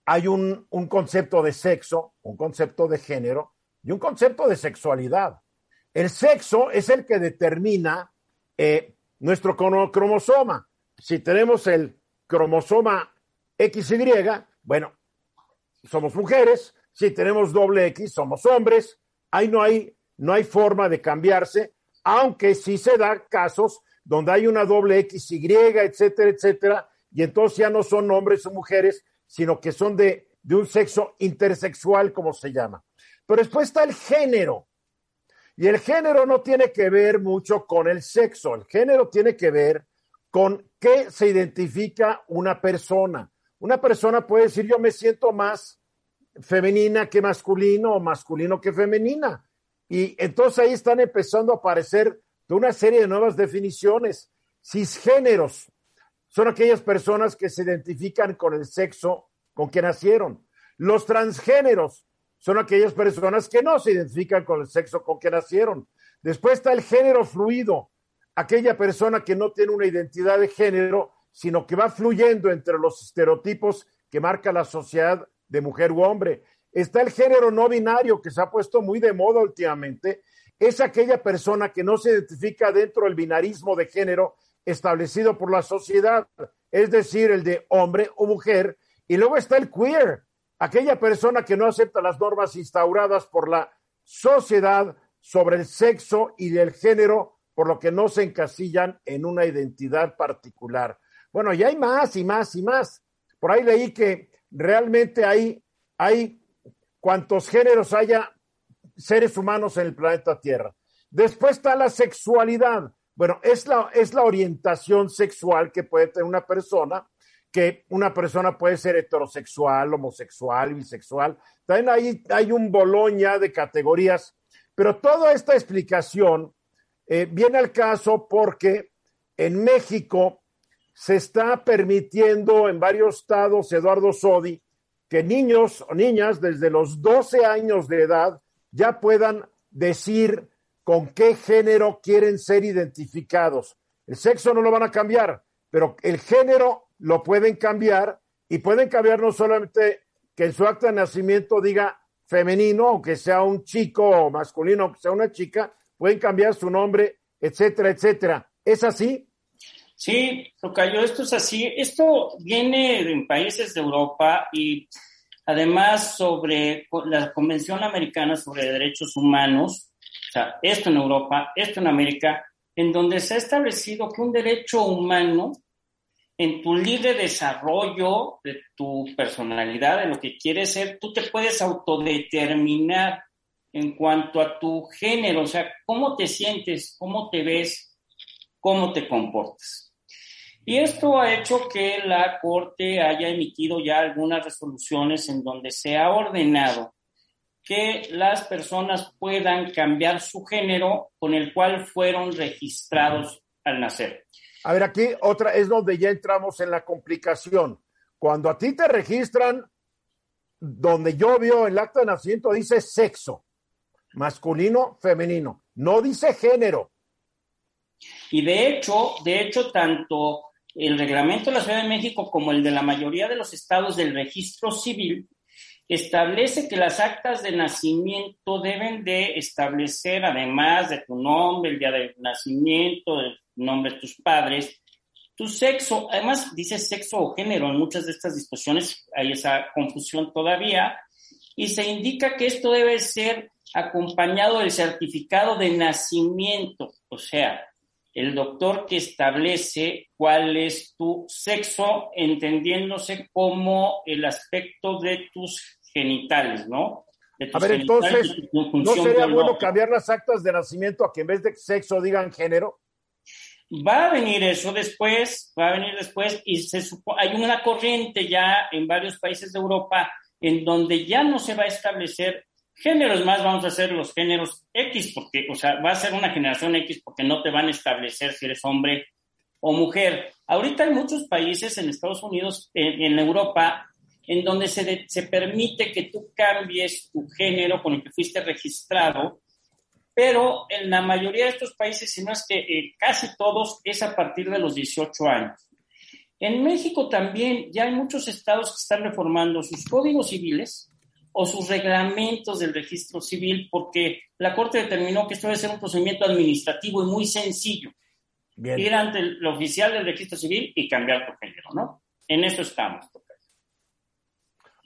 hay un, un concepto de sexo, un concepto de género y un concepto de sexualidad. El sexo es el que determina eh, nuestro cromosoma. Si tenemos el cromosoma XY, bueno, somos mujeres, si tenemos doble X, somos hombres, ahí no hay, no hay forma de cambiarse, aunque sí se da casos donde hay una doble XY, etcétera, etcétera, y entonces ya no son hombres o mujeres, sino que son de, de un sexo intersexual, como se llama. Pero después está el género. Y el género no tiene que ver mucho con el sexo, el género tiene que ver con qué se identifica una persona. Una persona puede decir yo me siento más femenina que masculino o masculino que femenina. Y entonces ahí están empezando a aparecer una serie de nuevas definiciones. Cisgéneros son aquellas personas que se identifican con el sexo con que nacieron. Los transgéneros son aquellas personas que no se identifican con el sexo con que nacieron. Después está el género fluido, aquella persona que no tiene una identidad de género, sino que va fluyendo entre los estereotipos que marca la sociedad de mujer u hombre. Está el género no binario que se ha puesto muy de moda últimamente. Es aquella persona que no se identifica dentro del binarismo de género establecido por la sociedad, es decir, el de hombre o mujer. Y luego está el queer, aquella persona que no acepta las normas instauradas por la sociedad sobre el sexo y el género, por lo que no se encasillan en una identidad particular. Bueno, y hay más y más y más. Por ahí leí que realmente hay, hay cuantos géneros haya seres humanos en el planeta Tierra. Después está la sexualidad. Bueno, es la, es la orientación sexual que puede tener una persona, que una persona puede ser heterosexual, homosexual, bisexual. También hay, hay un boloña de categorías, pero toda esta explicación eh, viene al caso porque en México se está permitiendo en varios estados, Eduardo Sodi, que niños o niñas desde los 12 años de edad ya puedan decir con qué género quieren ser identificados. El sexo no lo van a cambiar, pero el género lo pueden cambiar y pueden cambiar no solamente que en su acta de nacimiento diga femenino, aunque sea un chico o masculino, aunque sea una chica, pueden cambiar su nombre, etcétera, etcétera. ¿Es así? Sí, Tocayo, esto es así. Esto viene en países de Europa y además sobre la Convención Americana sobre Derechos Humanos, o sea, esto en Europa, esto en América, en donde se ha establecido que un derecho humano en tu libre desarrollo de tu personalidad, de lo que quieres ser, tú te puedes autodeterminar en cuanto a tu género, o sea, cómo te sientes, cómo te ves, cómo te comportas. Y esto ha hecho que la Corte haya emitido ya algunas resoluciones en donde se ha ordenado que las personas puedan cambiar su género con el cual fueron registrados al nacer. A ver, aquí otra es donde ya entramos en la complicación. Cuando a ti te registran, donde yo veo el acta de nacimiento dice sexo, masculino, femenino, no dice género. Y de hecho, de hecho, tanto el reglamento de la Ciudad de México, como el de la mayoría de los estados del registro civil, establece que las actas de nacimiento deben de establecer, además de tu nombre, el día de nacimiento, el nombre de tus padres, tu sexo, además dice sexo o género en muchas de estas disposiciones, hay esa confusión todavía, y se indica que esto debe ser acompañado del certificado de nacimiento, o sea, el doctor que establece cuál es tu sexo, entendiéndose como el aspecto de tus genitales, ¿no? a ver, entonces, ¿no sería bueno cambiar las actas de nacimiento a que en vez de sexo digan género? Va a venir eso después, va a venir después y se hay una corriente ya en varios países de Europa en donde ya no se va a establecer géneros más, vamos a hacer los géneros X, porque, o sea, va a ser una generación X porque no te van a establecer si eres hombre o mujer. Ahorita hay muchos países en Estados Unidos, en, Europa, en donde se, se permite que tú cambies tu género con el que fuiste registrado, pero en la mayoría de estos países, si no es que eh, casi todos, es a partir de los 18 años. En México también ya hay muchos estados que están reformando sus códigos civiles o sus reglamentos del registro civil porque la Corte determinó que esto debe ser un procedimiento administrativo y muy sencillo. Ir ante el oficial del registro civil y cambiar tu género, ¿no? En eso estamos.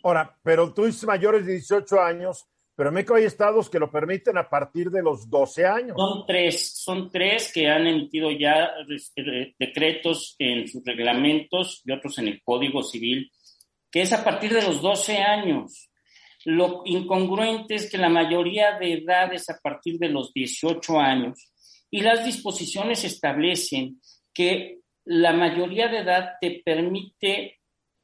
Ahora, pero tú dices mayores de 18 años, pero México hay estados que lo permiten a partir de los 12 años. Son tres, son tres que han emitido ya este, decretos en sus reglamentos y otros en el Código Civil, que es a partir de los 12 años. Lo incongruente es que la mayoría de edad es a partir de los 18 años y las disposiciones establecen que la mayoría de edad te permite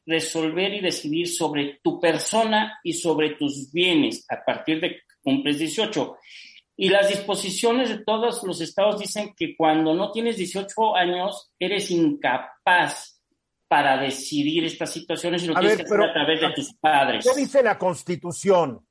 resolver y decidir sobre tu persona y sobre tus bienes a partir de que cumples 18. Y las disposiciones de todos los estados dicen que cuando no tienes 18 años eres incapaz para decidir estas situaciones y lo tienes que hacer a través de tus padres. ¿Qué dice la Constitución?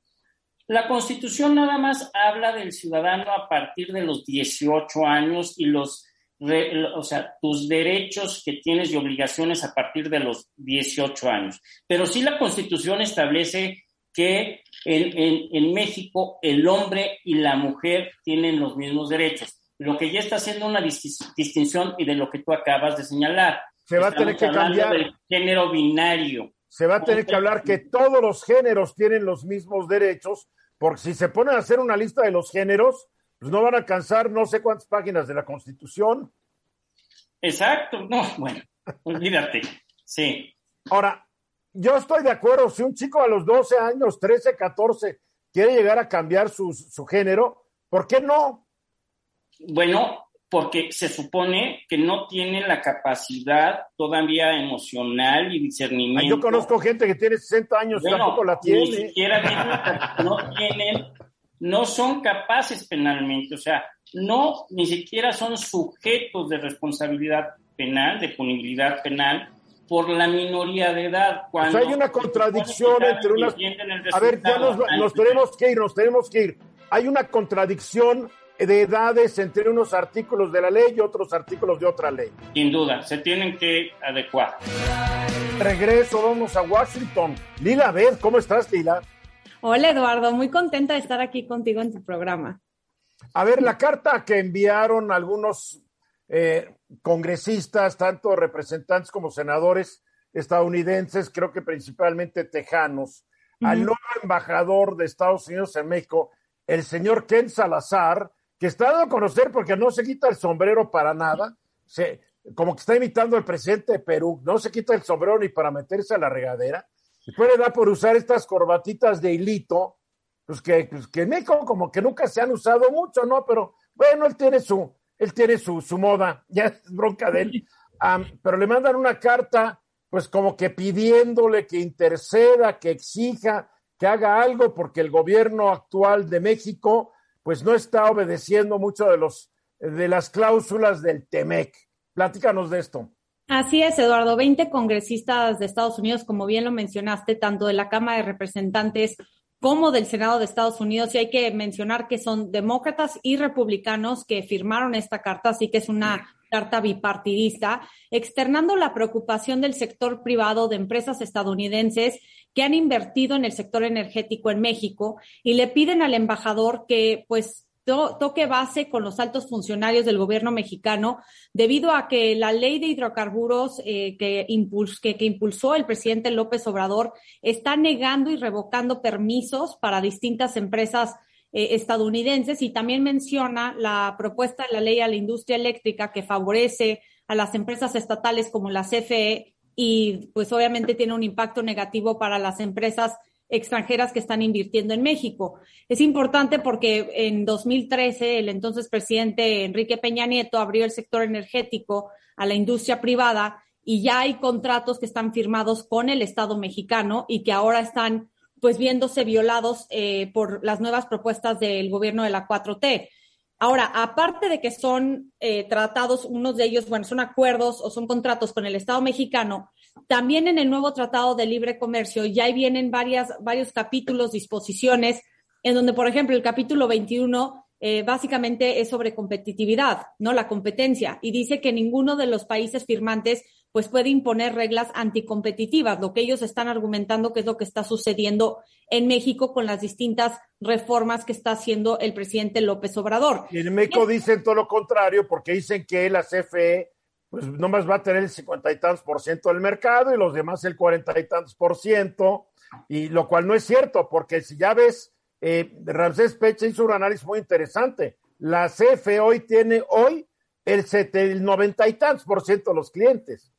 La Constitución nada más habla del ciudadano a partir de los 18 años y los o sea, tus derechos que tienes y obligaciones a partir de los 18 años. Pero sí la Constitución establece que en, en, México el hombre y la mujer tienen los mismos derechos. Lo que ya está haciendo una distinción y de lo que tú acabas de señalar. Se va a tener que cambiar. el género binario. Se va a tener que hablar que todos los géneros tienen los mismos derechos, porque si se ponen a hacer una lista de los géneros, pues no van a alcanzar no sé cuántas páginas de la Constitución. Exacto, no, bueno, olvídate, sí. Ahora, yo estoy de acuerdo, si un chico a los 12 años, 13, 14, quiere llegar a cambiar su, su género, ¿por qué no? Bueno, porque se supone que no tiene la capacidad todavía emocional y discernimiento. yo conozco gente que tiene 60 años, y tampoco la tiene. Ni siquiera no tienen no son capaces penalmente, o sea, no ni siquiera son sujetos de responsabilidad penal, de punibilidad penal por la minoría de edad. Cuando hay una contradicción entre unas... A ver, ya nos, tenemos que ir, nos tenemos que ir. Hay una contradicción de edades entre unos artículos de la ley y otros artículos de otra ley. Sin duda, se tienen que adecuar. Regreso, vamos a Washington. Lila Beth, ¿cómo estás, Lila? Hola Eduardo, muy contenta de estar aquí contigo en tu programa. A ver, la carta que enviaron algunos eh, congresistas, tanto representantes como senadores estadounidenses, creo que principalmente tejanos, al nuevo embajador de Estados Unidos en México, el señor Ken Salazar, que está dando a conocer porque no se quita el sombrero para nada, se, como que está imitando al presidente de Perú, no se quita el sombrero ni para meterse a la regadera, Después le da por usar estas corbatitas de hilito, pues que, pues que en México como que nunca se han usado mucho, ¿no? Pero bueno, él tiene su, él tiene su, su moda, ya es bronca de él. pero le mandan una carta, pues como que pidiéndole que interceda, que exija, que haga algo, porque el gobierno actual de México, pues no está obedeciendo mucho de los de las cláusulas del TEMEC. Platícanos de esto. Así es, Eduardo. Veinte congresistas de Estados Unidos, como bien lo mencionaste, tanto de la Cámara de Representantes como del Senado de Estados Unidos, y hay que mencionar que son demócratas y republicanos que firmaron esta carta, así que es una carta bipartidista, externando la preocupación del sector privado de empresas estadounidenses que han invertido en el sector energético en México y le piden al embajador que pues toque base con los altos funcionarios del gobierno mexicano debido a que la ley de hidrocarburos eh, que, que, impulsó el presidente López Obrador está negando y revocando permisos para distintas empresas eh, estadounidenses y también menciona la propuesta de la ley a la industria eléctrica que favorece a las empresas estatales como la CFE y pues obviamente tiene un impacto negativo para las empresas extranjeras que están invirtiendo en México. Es importante porque en 2013 el entonces presidente Enrique Peña Nieto abrió el sector energético a la industria privada y ya hay contratos que están firmados con el Estado mexicano y que ahora están pues viéndose violados eh, por las nuevas propuestas del gobierno de la 4T. Ahora, aparte de que son eh, tratados, unos de ellos, bueno, son acuerdos o son contratos con el Estado mexicano, también en el nuevo Tratado de Libre Comercio ya vienen varias, varios capítulos, disposiciones, en donde, por ejemplo, el capítulo 21 eh, básicamente es sobre competitividad, ¿no? La competencia, y dice que ninguno de los países firmantes pues puede imponer reglas anticompetitivas, lo que ellos están argumentando que es lo que está sucediendo en México con las distintas reformas que está haciendo el presidente López Obrador. Y en México dicen todo lo contrario, porque dicen que la CFE pues nomás va a tener el cincuenta y tantos por ciento del mercado y los demás el cuarenta y tantos por ciento, y lo cual no es cierto, porque si ya ves, eh, Ramsés Peche hizo un análisis muy interesante. La CFE hoy tiene hoy el, el noventa y tantos por ciento de los clientes.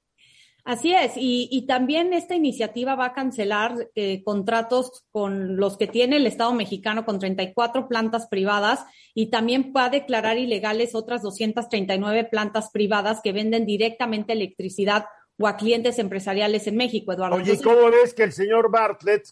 Así es, y, también esta iniciativa va a cancelar eh, contratos con los que tiene el Estado mexicano con 34 plantas privadas y también va a declarar ilegales otras 239 plantas privadas que venden directamente electricidad o a clientes empresariales en México, Eduardo. Oye, ¿cómo ves que el señor Bartlett,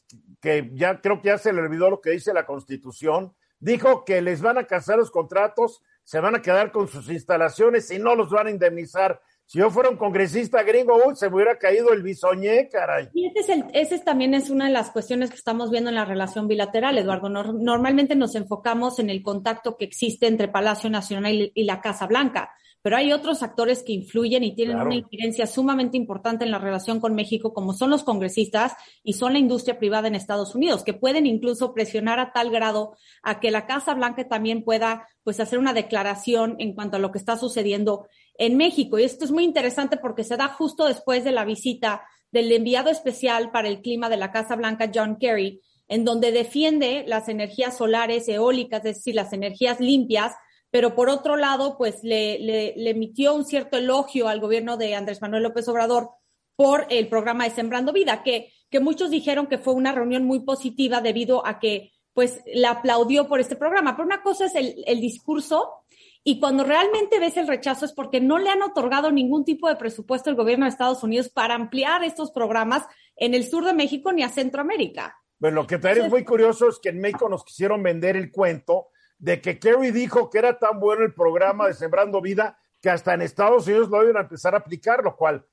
que ya creo que ya se le olvidó lo que dice la Constitución, dijo que les van a cancelar los contratos, se van a quedar con sus instalaciones y no los van a indemnizar? Si yo fuera un congresista gringo, se me hubiera caído el bisoñé, caray. Y ese, es el, ese también es una de las cuestiones que estamos viendo en la relación bilateral, Eduardo. normalmente nos enfocamos en el contacto que existe entre Palacio Nacional y, la Casa Blanca, pero hay otros actores que influyen y tienen una incidencia sumamente importante en la relación con México, como son los congresistas y son la industria privada en Estados Unidos, que pueden incluso presionar a tal grado a que la Casa Blanca también pueda pues hacer una declaración en cuanto a lo que está sucediendo en México. Y esto es muy interesante porque se da justo después de la visita del enviado especial para el clima de la Casa Blanca, John Kerry, en donde defiende las energías solares, eólicas, es decir, las energías limpias, pero por otro lado, pues le, le, emitió un cierto elogio al gobierno de Andrés Manuel López Obrador por el programa de Sembrando Vida, que, que muchos dijeron que fue una reunión muy positiva debido a que pues la aplaudió por este programa. Pero una cosa es el, el discurso y cuando realmente ves el rechazo es porque no le han otorgado ningún tipo de presupuesto al gobierno de Estados Unidos para ampliar estos programas en el sur de México ni a Centroamérica. Bueno, lo que también es muy curioso es que en México nos quisieron vender el cuento de que Kerry dijo que era tan bueno el programa de Sembrando Vida que hasta en Estados Unidos lo iban a empezar a aplicar, lo cual,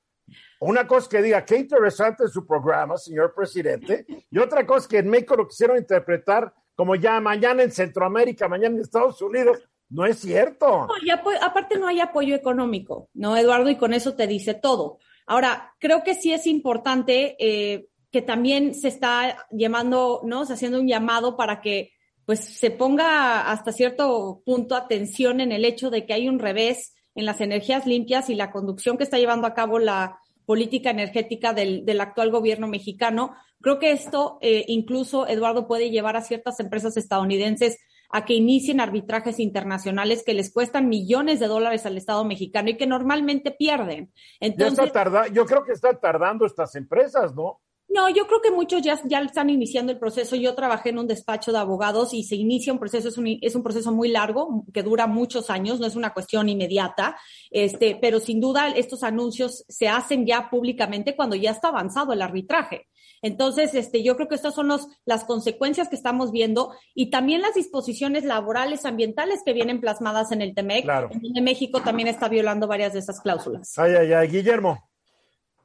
una cosa que diga, qué interesante es su programa, señor presidente, y otra cosa que en México lo quisieron interpretar como ya mañana en Centroamérica, mañana en Estados Unidos, no es cierto. No, y aparte no hay apoyo económico, ¿no, Eduardo? Y con eso te dice todo. Ahora, creo que sí es importante eh, que también se está llamando, ¿no? Se haciendo un llamado para que pues se ponga hasta cierto punto atención en el hecho de que hay un revés en las energías limpias y la conducción que está llevando a cabo la política energética del, del actual gobierno mexicano. Creo que esto eh, incluso, Eduardo, puede llevar a ciertas empresas estadounidenses a que inicien arbitrajes internacionales que les cuestan millones de dólares al Estado mexicano y que normalmente pierden. Entonces, yo creo que están tardando estas empresas, ¿no? No, yo creo que muchos ya, ya están iniciando el proceso. Yo trabajé en un despacho de abogados y se inicia un proceso, es un, es un proceso muy largo, que dura muchos años, no es una cuestión inmediata, este, pero sin duda estos anuncios se hacen ya públicamente cuando ya está avanzado el arbitraje. Entonces, este, yo creo que estas son los, las consecuencias que estamos viendo y también las disposiciones laborales, ambientales que vienen plasmadas en el TEMEC, claro. en donde México también está violando varias de esas cláusulas. Ay, ay, ay, Guillermo.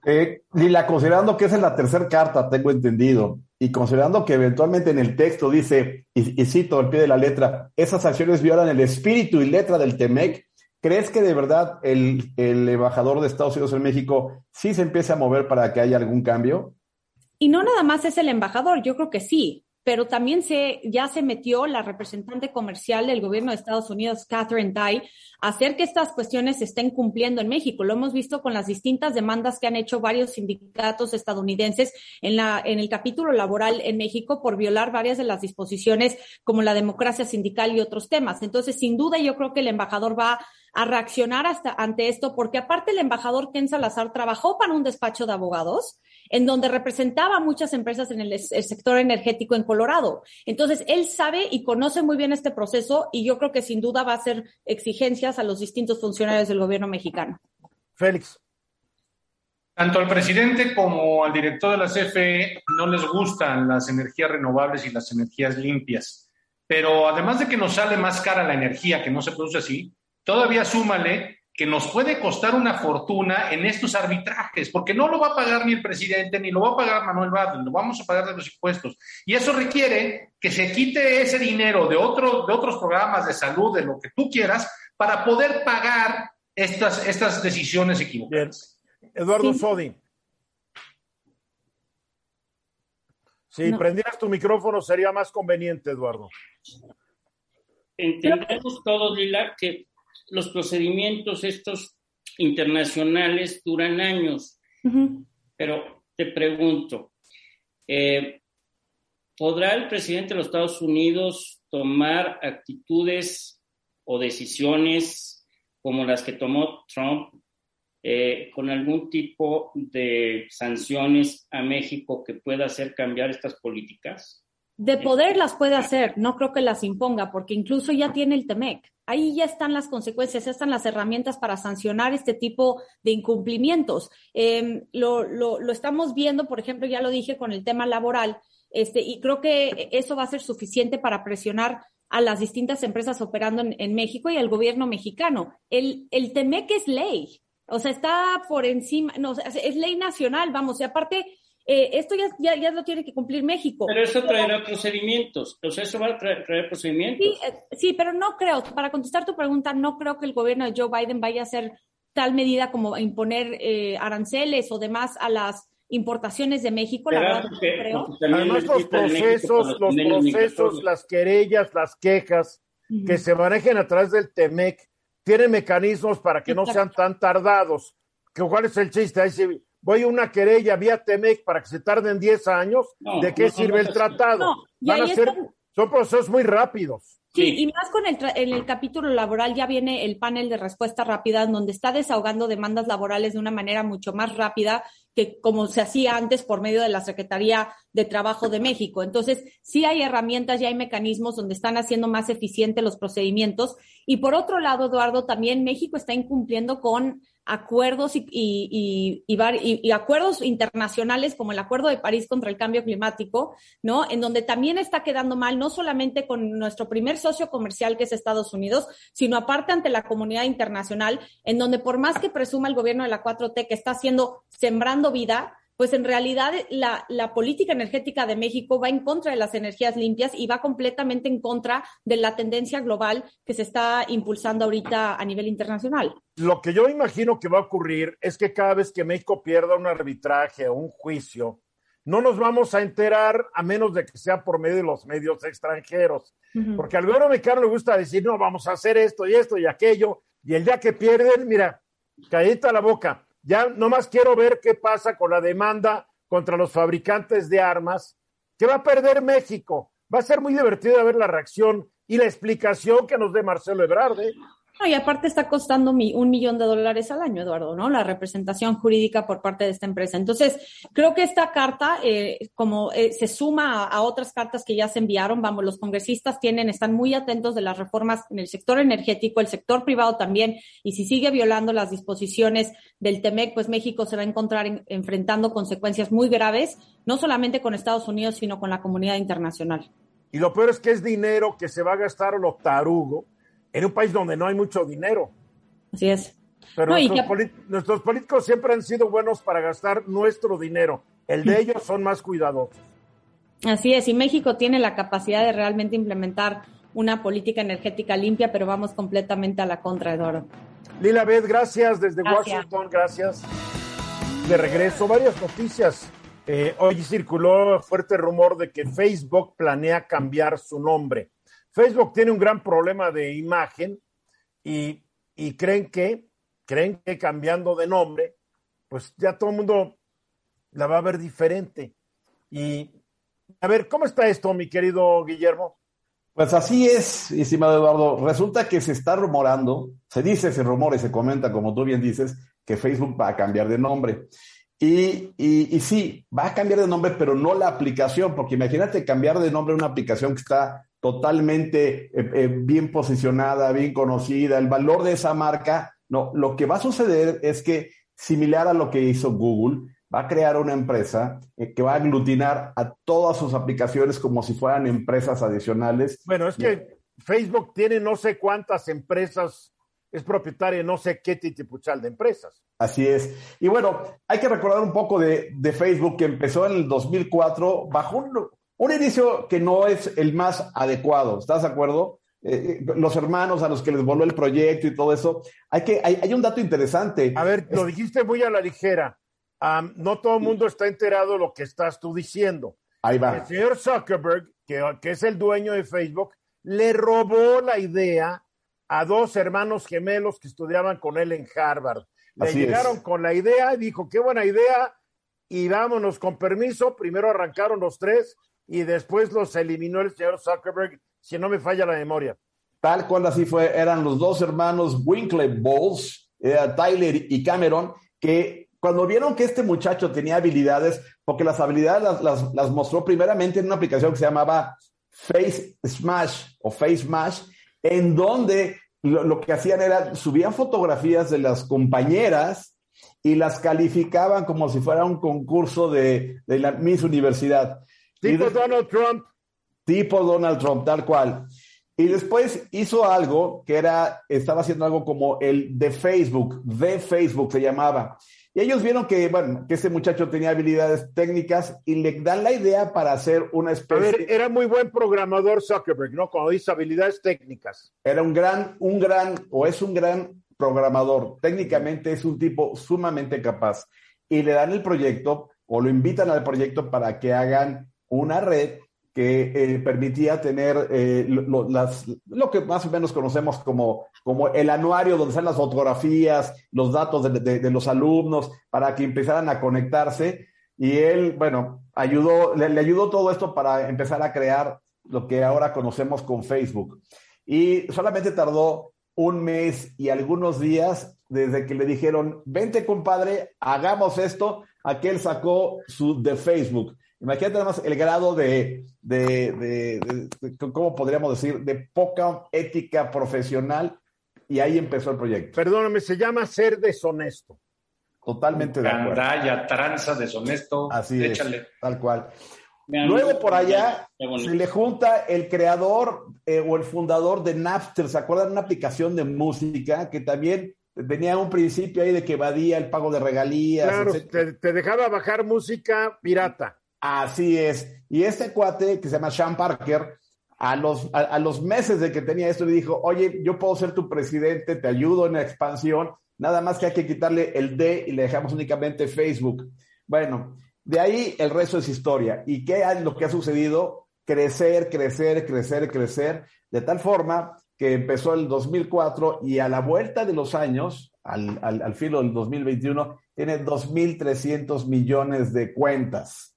Eh, Lila, considerando que esa es la tercera carta, tengo entendido, y considerando que eventualmente en el texto dice, y, cito al pie de la letra, esas acciones violan el espíritu y letra del TEMEC, ¿crees que de verdad el, el embajador de Estados Unidos en México sí se empiece a mover para que haya algún cambio? Y no nada más es el embajador, yo creo que sí. pero también se, ya se metió la representante comercial del gobierno de Estados Unidos, Catherine Tai, a hacer que estas cuestiones se estén cumpliendo en México. Lo hemos visto con las distintas demandas que han hecho varios sindicatos estadounidenses en, la, en el capítulo laboral en México por violar varias de las disposiciones como la democracia sindical y otros temas. Entonces, sin duda, yo creo que el embajador va a reaccionar hasta ante esto, porque aparte el embajador Ken Salazar trabajó para un despacho de abogados en donde representaba muchas empresas en el, el, sector energético en Colorado. Entonces, él sabe y conoce muy bien este proceso y yo creo que sin duda va a hacer exigencias a los distintos funcionarios del gobierno mexicano. Félix. Tanto al presidente como al director de la CFE no les gustan las energías renovables y las energías limpias. Pero además de que nos sale más cara la energía que no se produce así, todavía súmale que nos puede costar una fortuna en estos arbitrajes, porque no lo va a pagar ni el presidente, ni lo va a pagar Manuel Bartlett, lo vamos a pagar de los impuestos. Y eso requiere que se quite ese dinero de, otro, de otros programas de salud, de lo que tú quieras, para poder pagar estas, estas decisiones equivocadas. Bien. Eduardo sí. Sodi. Si no. prendieras tu micrófono sería más conveniente, Eduardo. Entendemos todos, Lila, que los procedimientos estos internacionales duran años. Uh -huh. Pero te pregunto, eh, ¿podrá el presidente de los Estados Unidos tomar actitudes o decisiones como las que tomó Trump eh, con algún tipo de sanciones a México que pueda hacer cambiar estas políticas? De poder las puede hacer, no creo que las imponga, porque incluso ya tiene el TEMEC. Ahí ya están las consecuencias, ya están las herramientas para sancionar este tipo de incumplimientos. Eh, lo, lo, lo, estamos viendo, por ejemplo, ya lo dije con el tema laboral, este, y creo que eso va a ser suficiente para presionar a las distintas empresas operando en, en México y al gobierno mexicano. El, el TEMEC es ley, o sea, está por encima, no, es ley nacional, vamos, y aparte eh, esto ya, ya, ya, lo tiene que cumplir México. Pero eso traerá procedimientos, o sea, eso va a traer, traer procedimientos. Sí, eh, sí, pero no creo, para contestar tu pregunta, no creo que el gobierno de Joe Biden vaya a hacer tal medida como imponer eh, aranceles o demás a las importaciones de México, la verdad no creo. Además, los procesos, los, los procesos, las querellas, las quejas uh -huh. que se manejen a través del TEMEC tienen mecanismos para que Exacto. no sean tan tardados. ¿Cuál es el chiste? Ahí se, voy a una querella vía Temec para que se tarden 10 años, no, ¿de qué no, sirve no, el tratado? No, Van a ser, son procesos muy rápidos. Sí, y más con el, en el capítulo laboral ya viene el panel de respuesta rápida, donde está desahogando demandas laborales de una manera mucho más rápida que como se hacía antes por medio de la Secretaría de Trabajo de México. Entonces, sí hay herramientas, ya hay mecanismos donde están haciendo más eficientes los procedimientos. Y por otro lado, Eduardo, también México está incumpliendo con acuerdos y, y, y, y, acuerdos internacionales como el Acuerdo de París contra el Cambio Climático, ¿no? En donde también está quedando mal, no solamente con nuestro primer socio comercial que es Estados Unidos, sino aparte ante la comunidad internacional, en donde por más que presuma el gobierno de la 4T que está haciendo, sembrando vida, pues en realidad la, la, política energética de México va en contra de las energías limpias y va completamente en contra de la tendencia global que se está impulsando ahorita a nivel internacional. Lo que yo imagino que va a ocurrir es que cada vez que México pierda un arbitraje o un juicio, no nos vamos a enterar a menos de que sea por medio de los medios extranjeros. Uh -huh. Porque al gobierno mexicano le gusta decir, no, vamos a hacer esto y esto y aquello, y el día que pierden, mira, caíta la boca ya nomás quiero ver qué pasa con la demanda contra los fabricantes de armas, que va a perder México. Va a ser muy divertido ver la reacción y la explicación que nos dé Marcelo Ebrard. ¿eh? No, y aparte está costando mi, un millón de dólares al año, Eduardo, ¿no? La representación jurídica por parte de esta empresa. Entonces, creo que esta carta, eh, como eh, se suma a, otras cartas que ya se enviaron, vamos, los congresistas tienen, están muy atentos de las reformas en el sector energético, el sector privado también, y si sigue violando las disposiciones del TEMEC, pues México se va a encontrar en, enfrentando consecuencias muy graves, no solamente con Estados Unidos, sino con la comunidad internacional. Y lo peor es que es dinero que se va a gastar lo tarugo en un país donde no hay mucho dinero. Así es. Pero no, nuestros, que... nuestros, políticos siempre han sido buenos para gastar nuestro dinero. El de ellos son más cuidadosos. Así es, y México tiene la capacidad de realmente implementar una política energética limpia, pero vamos completamente a la contra, Eduardo. Lila Beth, gracias desde gracias. Washington, gracias. De regreso, varias noticias Eh, hoy circuló fuerte rumor de que Facebook planea cambiar su nombre. Facebook tiene un gran problema de imagen y, y creen que creen que cambiando de nombre, pues ya todo el mundo la va a ver diferente. Y a ver, ¿cómo está esto, mi querido Guillermo? Pues así es, estimado Eduardo. Resulta que se está rumorando, se dice, se rumora y se comenta, como tú bien dices, que Facebook va a cambiar de nombre. Y, y, sí, va a cambiar de nombre, pero no la aplicación, porque imagínate cambiar de nombre una aplicación que está totalmente eh, eh, bien posicionada, bien conocida, el valor de esa marca. No, lo que va a suceder es que, similar a lo que hizo Google, va a crear una empresa eh, que va a aglutinar a todas sus aplicaciones como si fueran empresas adicionales. Bueno, es que Facebook tiene no sé cuántas empresas, es propietaria no sé qué titipuchal de empresas. Así es. Y bueno, hay que recordar un poco de, Facebook que empezó en el 2004 bajo un, un, inicio que no es el más adecuado. ¿Estás de acuerdo? Eh, eh, los hermanos a los que les voló el proyecto y todo eso. Hay, que, hay, hay un dato interesante. A ver, lo dijiste muy a la ligera no todo el mundo está enterado de lo que estás tú diciendo. Ahí va. El señor Zuckerberg, que, que es el dueño de Facebook, le robó la idea a dos hermanos gemelos que estudiaban con él en Harvard. Le llegaron con la idea y dijo, qué buena idea, y vámonos con permiso. Primero arrancaron los tres y después los eliminó el señor Zuckerberg, si no me falla la memoria. Tal cual así fue, eran los dos hermanos Winklevoss, Bowles, Tyler y Cameron, que cuando vieron que este muchacho tenía habilidades, porque las habilidades las, mostró primeramente en una aplicación que se llamaba Face Smash o Face Smash, en donde lo, que hacían era subían fotografías de las compañeras y las calificaban como si fuera un concurso de, la Miss Universidad. Tipo Donald Trump. Tipo Donald Trump, tal cual. Y después hizo algo que era, estaba haciendo algo como el de Facebook, de Facebook se llamaba. Y ellos vieron que, bueno, que ese muchacho tenía habilidades técnicas y le dan la idea para hacer una especie. A ver, era muy buen programador Zuckerberg, ¿no? Cuando dice habilidades técnicas. Era un gran, un gran, o es un gran programador. Técnicamente es un tipo sumamente capaz. Y le dan el proyecto o lo invitan al proyecto para que hagan una red que eh, permitía tener eh, lo, que más o menos conocemos como, como el anuario donde están las fotografías, los datos de, de, los alumnos, para que empezaran a conectarse. Y él, bueno, ayudó, le, le, ayudó todo esto para empezar a crear lo que ahora conocemos con Facebook. Y solamente tardó un mes y algunos días desde que le dijeron, vente compadre, hagamos esto, aquel sacó su de Facebook. Imagínate además el grado de, de, ¿cómo podríamos decir?, de poca ética profesional y ahí empezó el proyecto. Perdóname, se llama ser deshonesto. Totalmente de acuerdo. Candalla, tranza, deshonesto. Así es, tal cual. Luego por allá se le junta el creador eh, o el fundador de Napster, ¿se acuerdan? Una aplicación de música que también tenía un principio ahí de que evadía el pago de regalías. Claro, te, dejaba bajar música pirata. Así es. Y este cuate que se llama Sean Parker, a los, a, los meses de que tenía esto, le dijo, oye, yo puedo ser tu presidente, te ayudo en la expansión, nada más que hay que quitarle el D y le dejamos únicamente Facebook. Bueno, de ahí el resto es historia. ¿Y qué es lo que ha sucedido? Crecer, crecer, crecer, crecer, de tal forma que empezó el 2004 y a la vuelta de los años, al, al, al filo del 2021, tiene 2.300 millones de cuentas.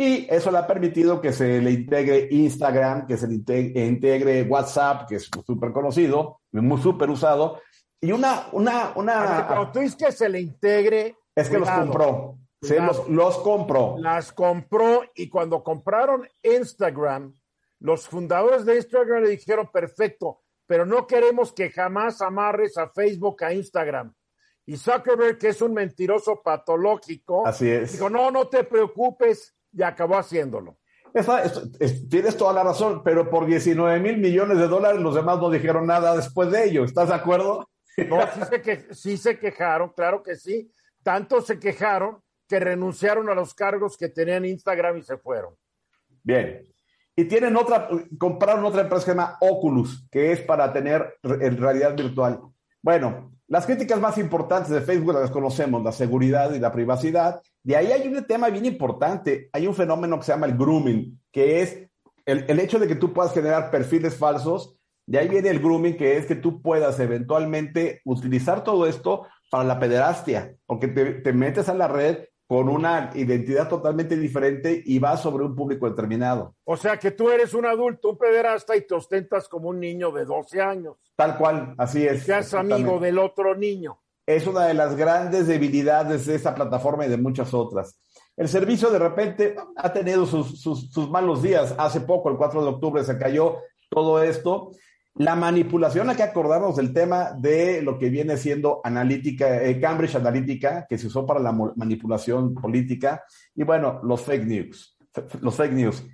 Y eso le ha permitido que se le integre Instagram, que se le integre WhatsApp, que es súper conocido, muy súper usado. Y una, una, una. Cuando tú dices que se le integre. Es que los compró. Se los, los compró. Las compró y cuando compraron Instagram, los fundadores de Instagram le dijeron, perfecto, pero no queremos que jamás amarres a Facebook a Instagram. Y Zuckerberg, que es un mentiroso patológico, Así es. dijo, no, no te preocupes, y acabó haciéndolo. tienes toda la razón, pero por 19 mil millones de dólares los demás no dijeron nada después de ello. ¿Estás de acuerdo? No, sí se, que, sí se quejaron, claro que sí. Tanto se quejaron que renunciaron a los cargos que tenían Instagram y se fueron. Bien. Y tienen otra, compraron otra empresa que se llama Oculus, que es para tener realidad virtual. Bueno, Las críticas más importantes de Facebook las conocemos, la seguridad y la privacidad. De ahí hay un tema bien importante. Hay un fenómeno que se llama el grooming, que es el, el hecho de que tú puedas generar perfiles falsos. De ahí viene el grooming, que es que tú puedas eventualmente utilizar todo esto para la pederastia, porque te, te metes a la red con una identidad totalmente diferente y vas sobre un público determinado. O sea que tú eres un adulto, un pederasta y te ostentas como un niño de 12 años. Tal cual, así es. Seas amigo del otro niño. Es una de las grandes debilidades de esta plataforma y de muchas otras. El servicio de repente ha tenido sus, sus, malos días. Hace poco, el 4 de octubre, se cayó todo esto. La manipulación, hay que acordarnos del tema de lo que viene siendo analítica, eh, Cambridge Analytica, que se usó para la manipulación política, y bueno, los fake news. Los fake news.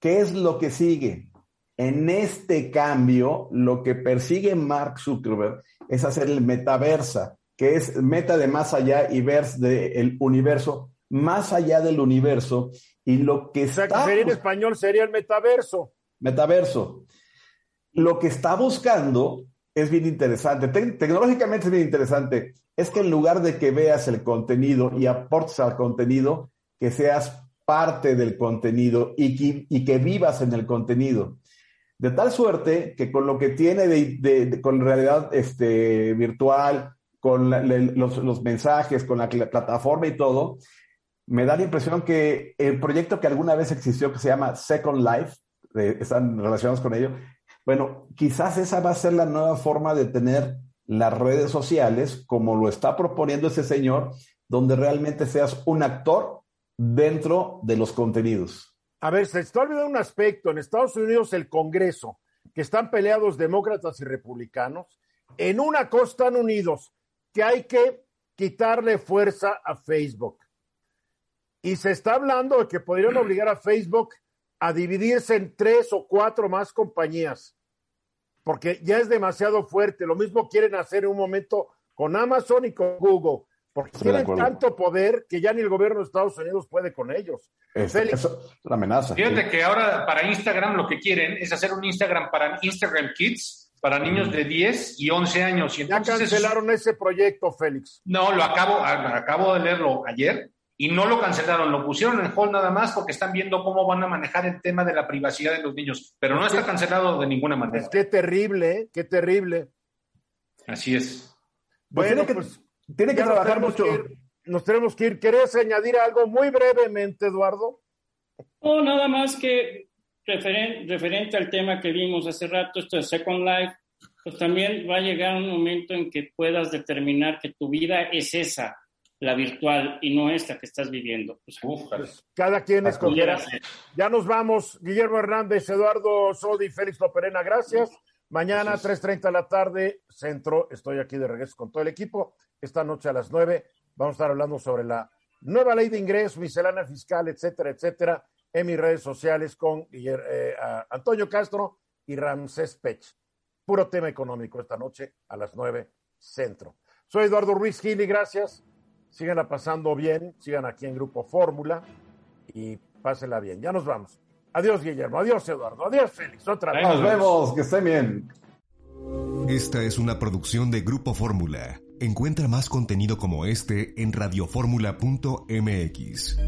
¿Qué es lo que sigue? En este cambio, lo que persigue Mark Zuckerberg es hacer el metaversa, que es meta de más allá y verse del universo, más allá del universo, y lo que o sea, está... que sería en español sería el metaverso. Metaverso lo que está buscando es bien interesante. Te tecnológicamente es bien interesante. Es que en lugar de que veas el contenido y aportes al contenido, que seas parte del contenido y que, y que vivas en el contenido. De tal suerte que con lo que tiene de, de, de con realidad este, virtual, con la, los, los, mensajes, con la, la plataforma y todo, me da la impresión que el proyecto que alguna vez existió, que se llama Second Life, están relacionados con ello, bueno, quizás esa va a ser la nueva forma de tener las redes sociales, como lo está proponiendo ese señor, donde realmente seas un actor dentro de los contenidos. A ver, se está olvidando un aspecto. En Estados Unidos, el Congreso, que están peleados demócratas y republicanos, en una cosa están unidos, que hay que quitarle fuerza a Facebook. Y se está hablando de que podrían obligar a Facebook a dividirse en tres o cuatro más compañías, porque ya es demasiado fuerte. Lo mismo quieren hacer en un momento con Amazon y con Google, porque Estoy tienen tanto poder que ya ni el gobierno de Estados Unidos puede con ellos. Es, Félix. Eso es una amenaza. Fíjate sí. que ahora para Instagram lo que quieren es hacer un Instagram para Instagram Kids, para niños de 10 y 11 años. Y ya cancelaron es... ese proyecto, Félix. No, lo acabo, acabo de leerlo ayer y no lo cancelaron, lo pusieron en hold nada más porque están viendo cómo van a manejar el tema de la privacidad de los niños, pero no está cancelado de ninguna manera. Que terrible, ¿eh? qué terrible. Así es. Bueno, pues, pues tiene que trabajar mucho. Que ir, nos tenemos que ir. ¿Querés añadir algo muy brevemente, Eduardo? No, nada más que referen referente al tema que vimos hace rato, esto de Second Life, pues también va a llegar un momento en que puedas determinar que tu vida es esa, la virtual y no esta que estás viviendo. Pues, pues cada quien escogerá. Ya nos vamos. Guillermo Hernández, Eduardo Sodi, Félix Loperena, gracias. Mañana, 3.30 de la tarde, centro. Estoy aquí de regreso con todo el equipo. Esta noche a las 9 vamos a estar hablando sobre la nueva ley de ingreso, miscelánea fiscal, etcétera, etcétera, en mis redes sociales con Guillermo, eh, Antonio Castro y Ramsés Pech. Puro tema económico esta noche a las 9, centro. Soy Eduardo Ruiz Gili, gracias síganla pasando bien, sigan aquí en Grupo Fórmula y pásenla bien. Ya nos vamos. Adiós, Guillermo. Adiós, Eduardo. Adiós, Félix. Otra vez. Nos vemos. Que estén bien. Esta es una producción de Grupo Fórmula. Encuentra más contenido como este en radioformula.mx.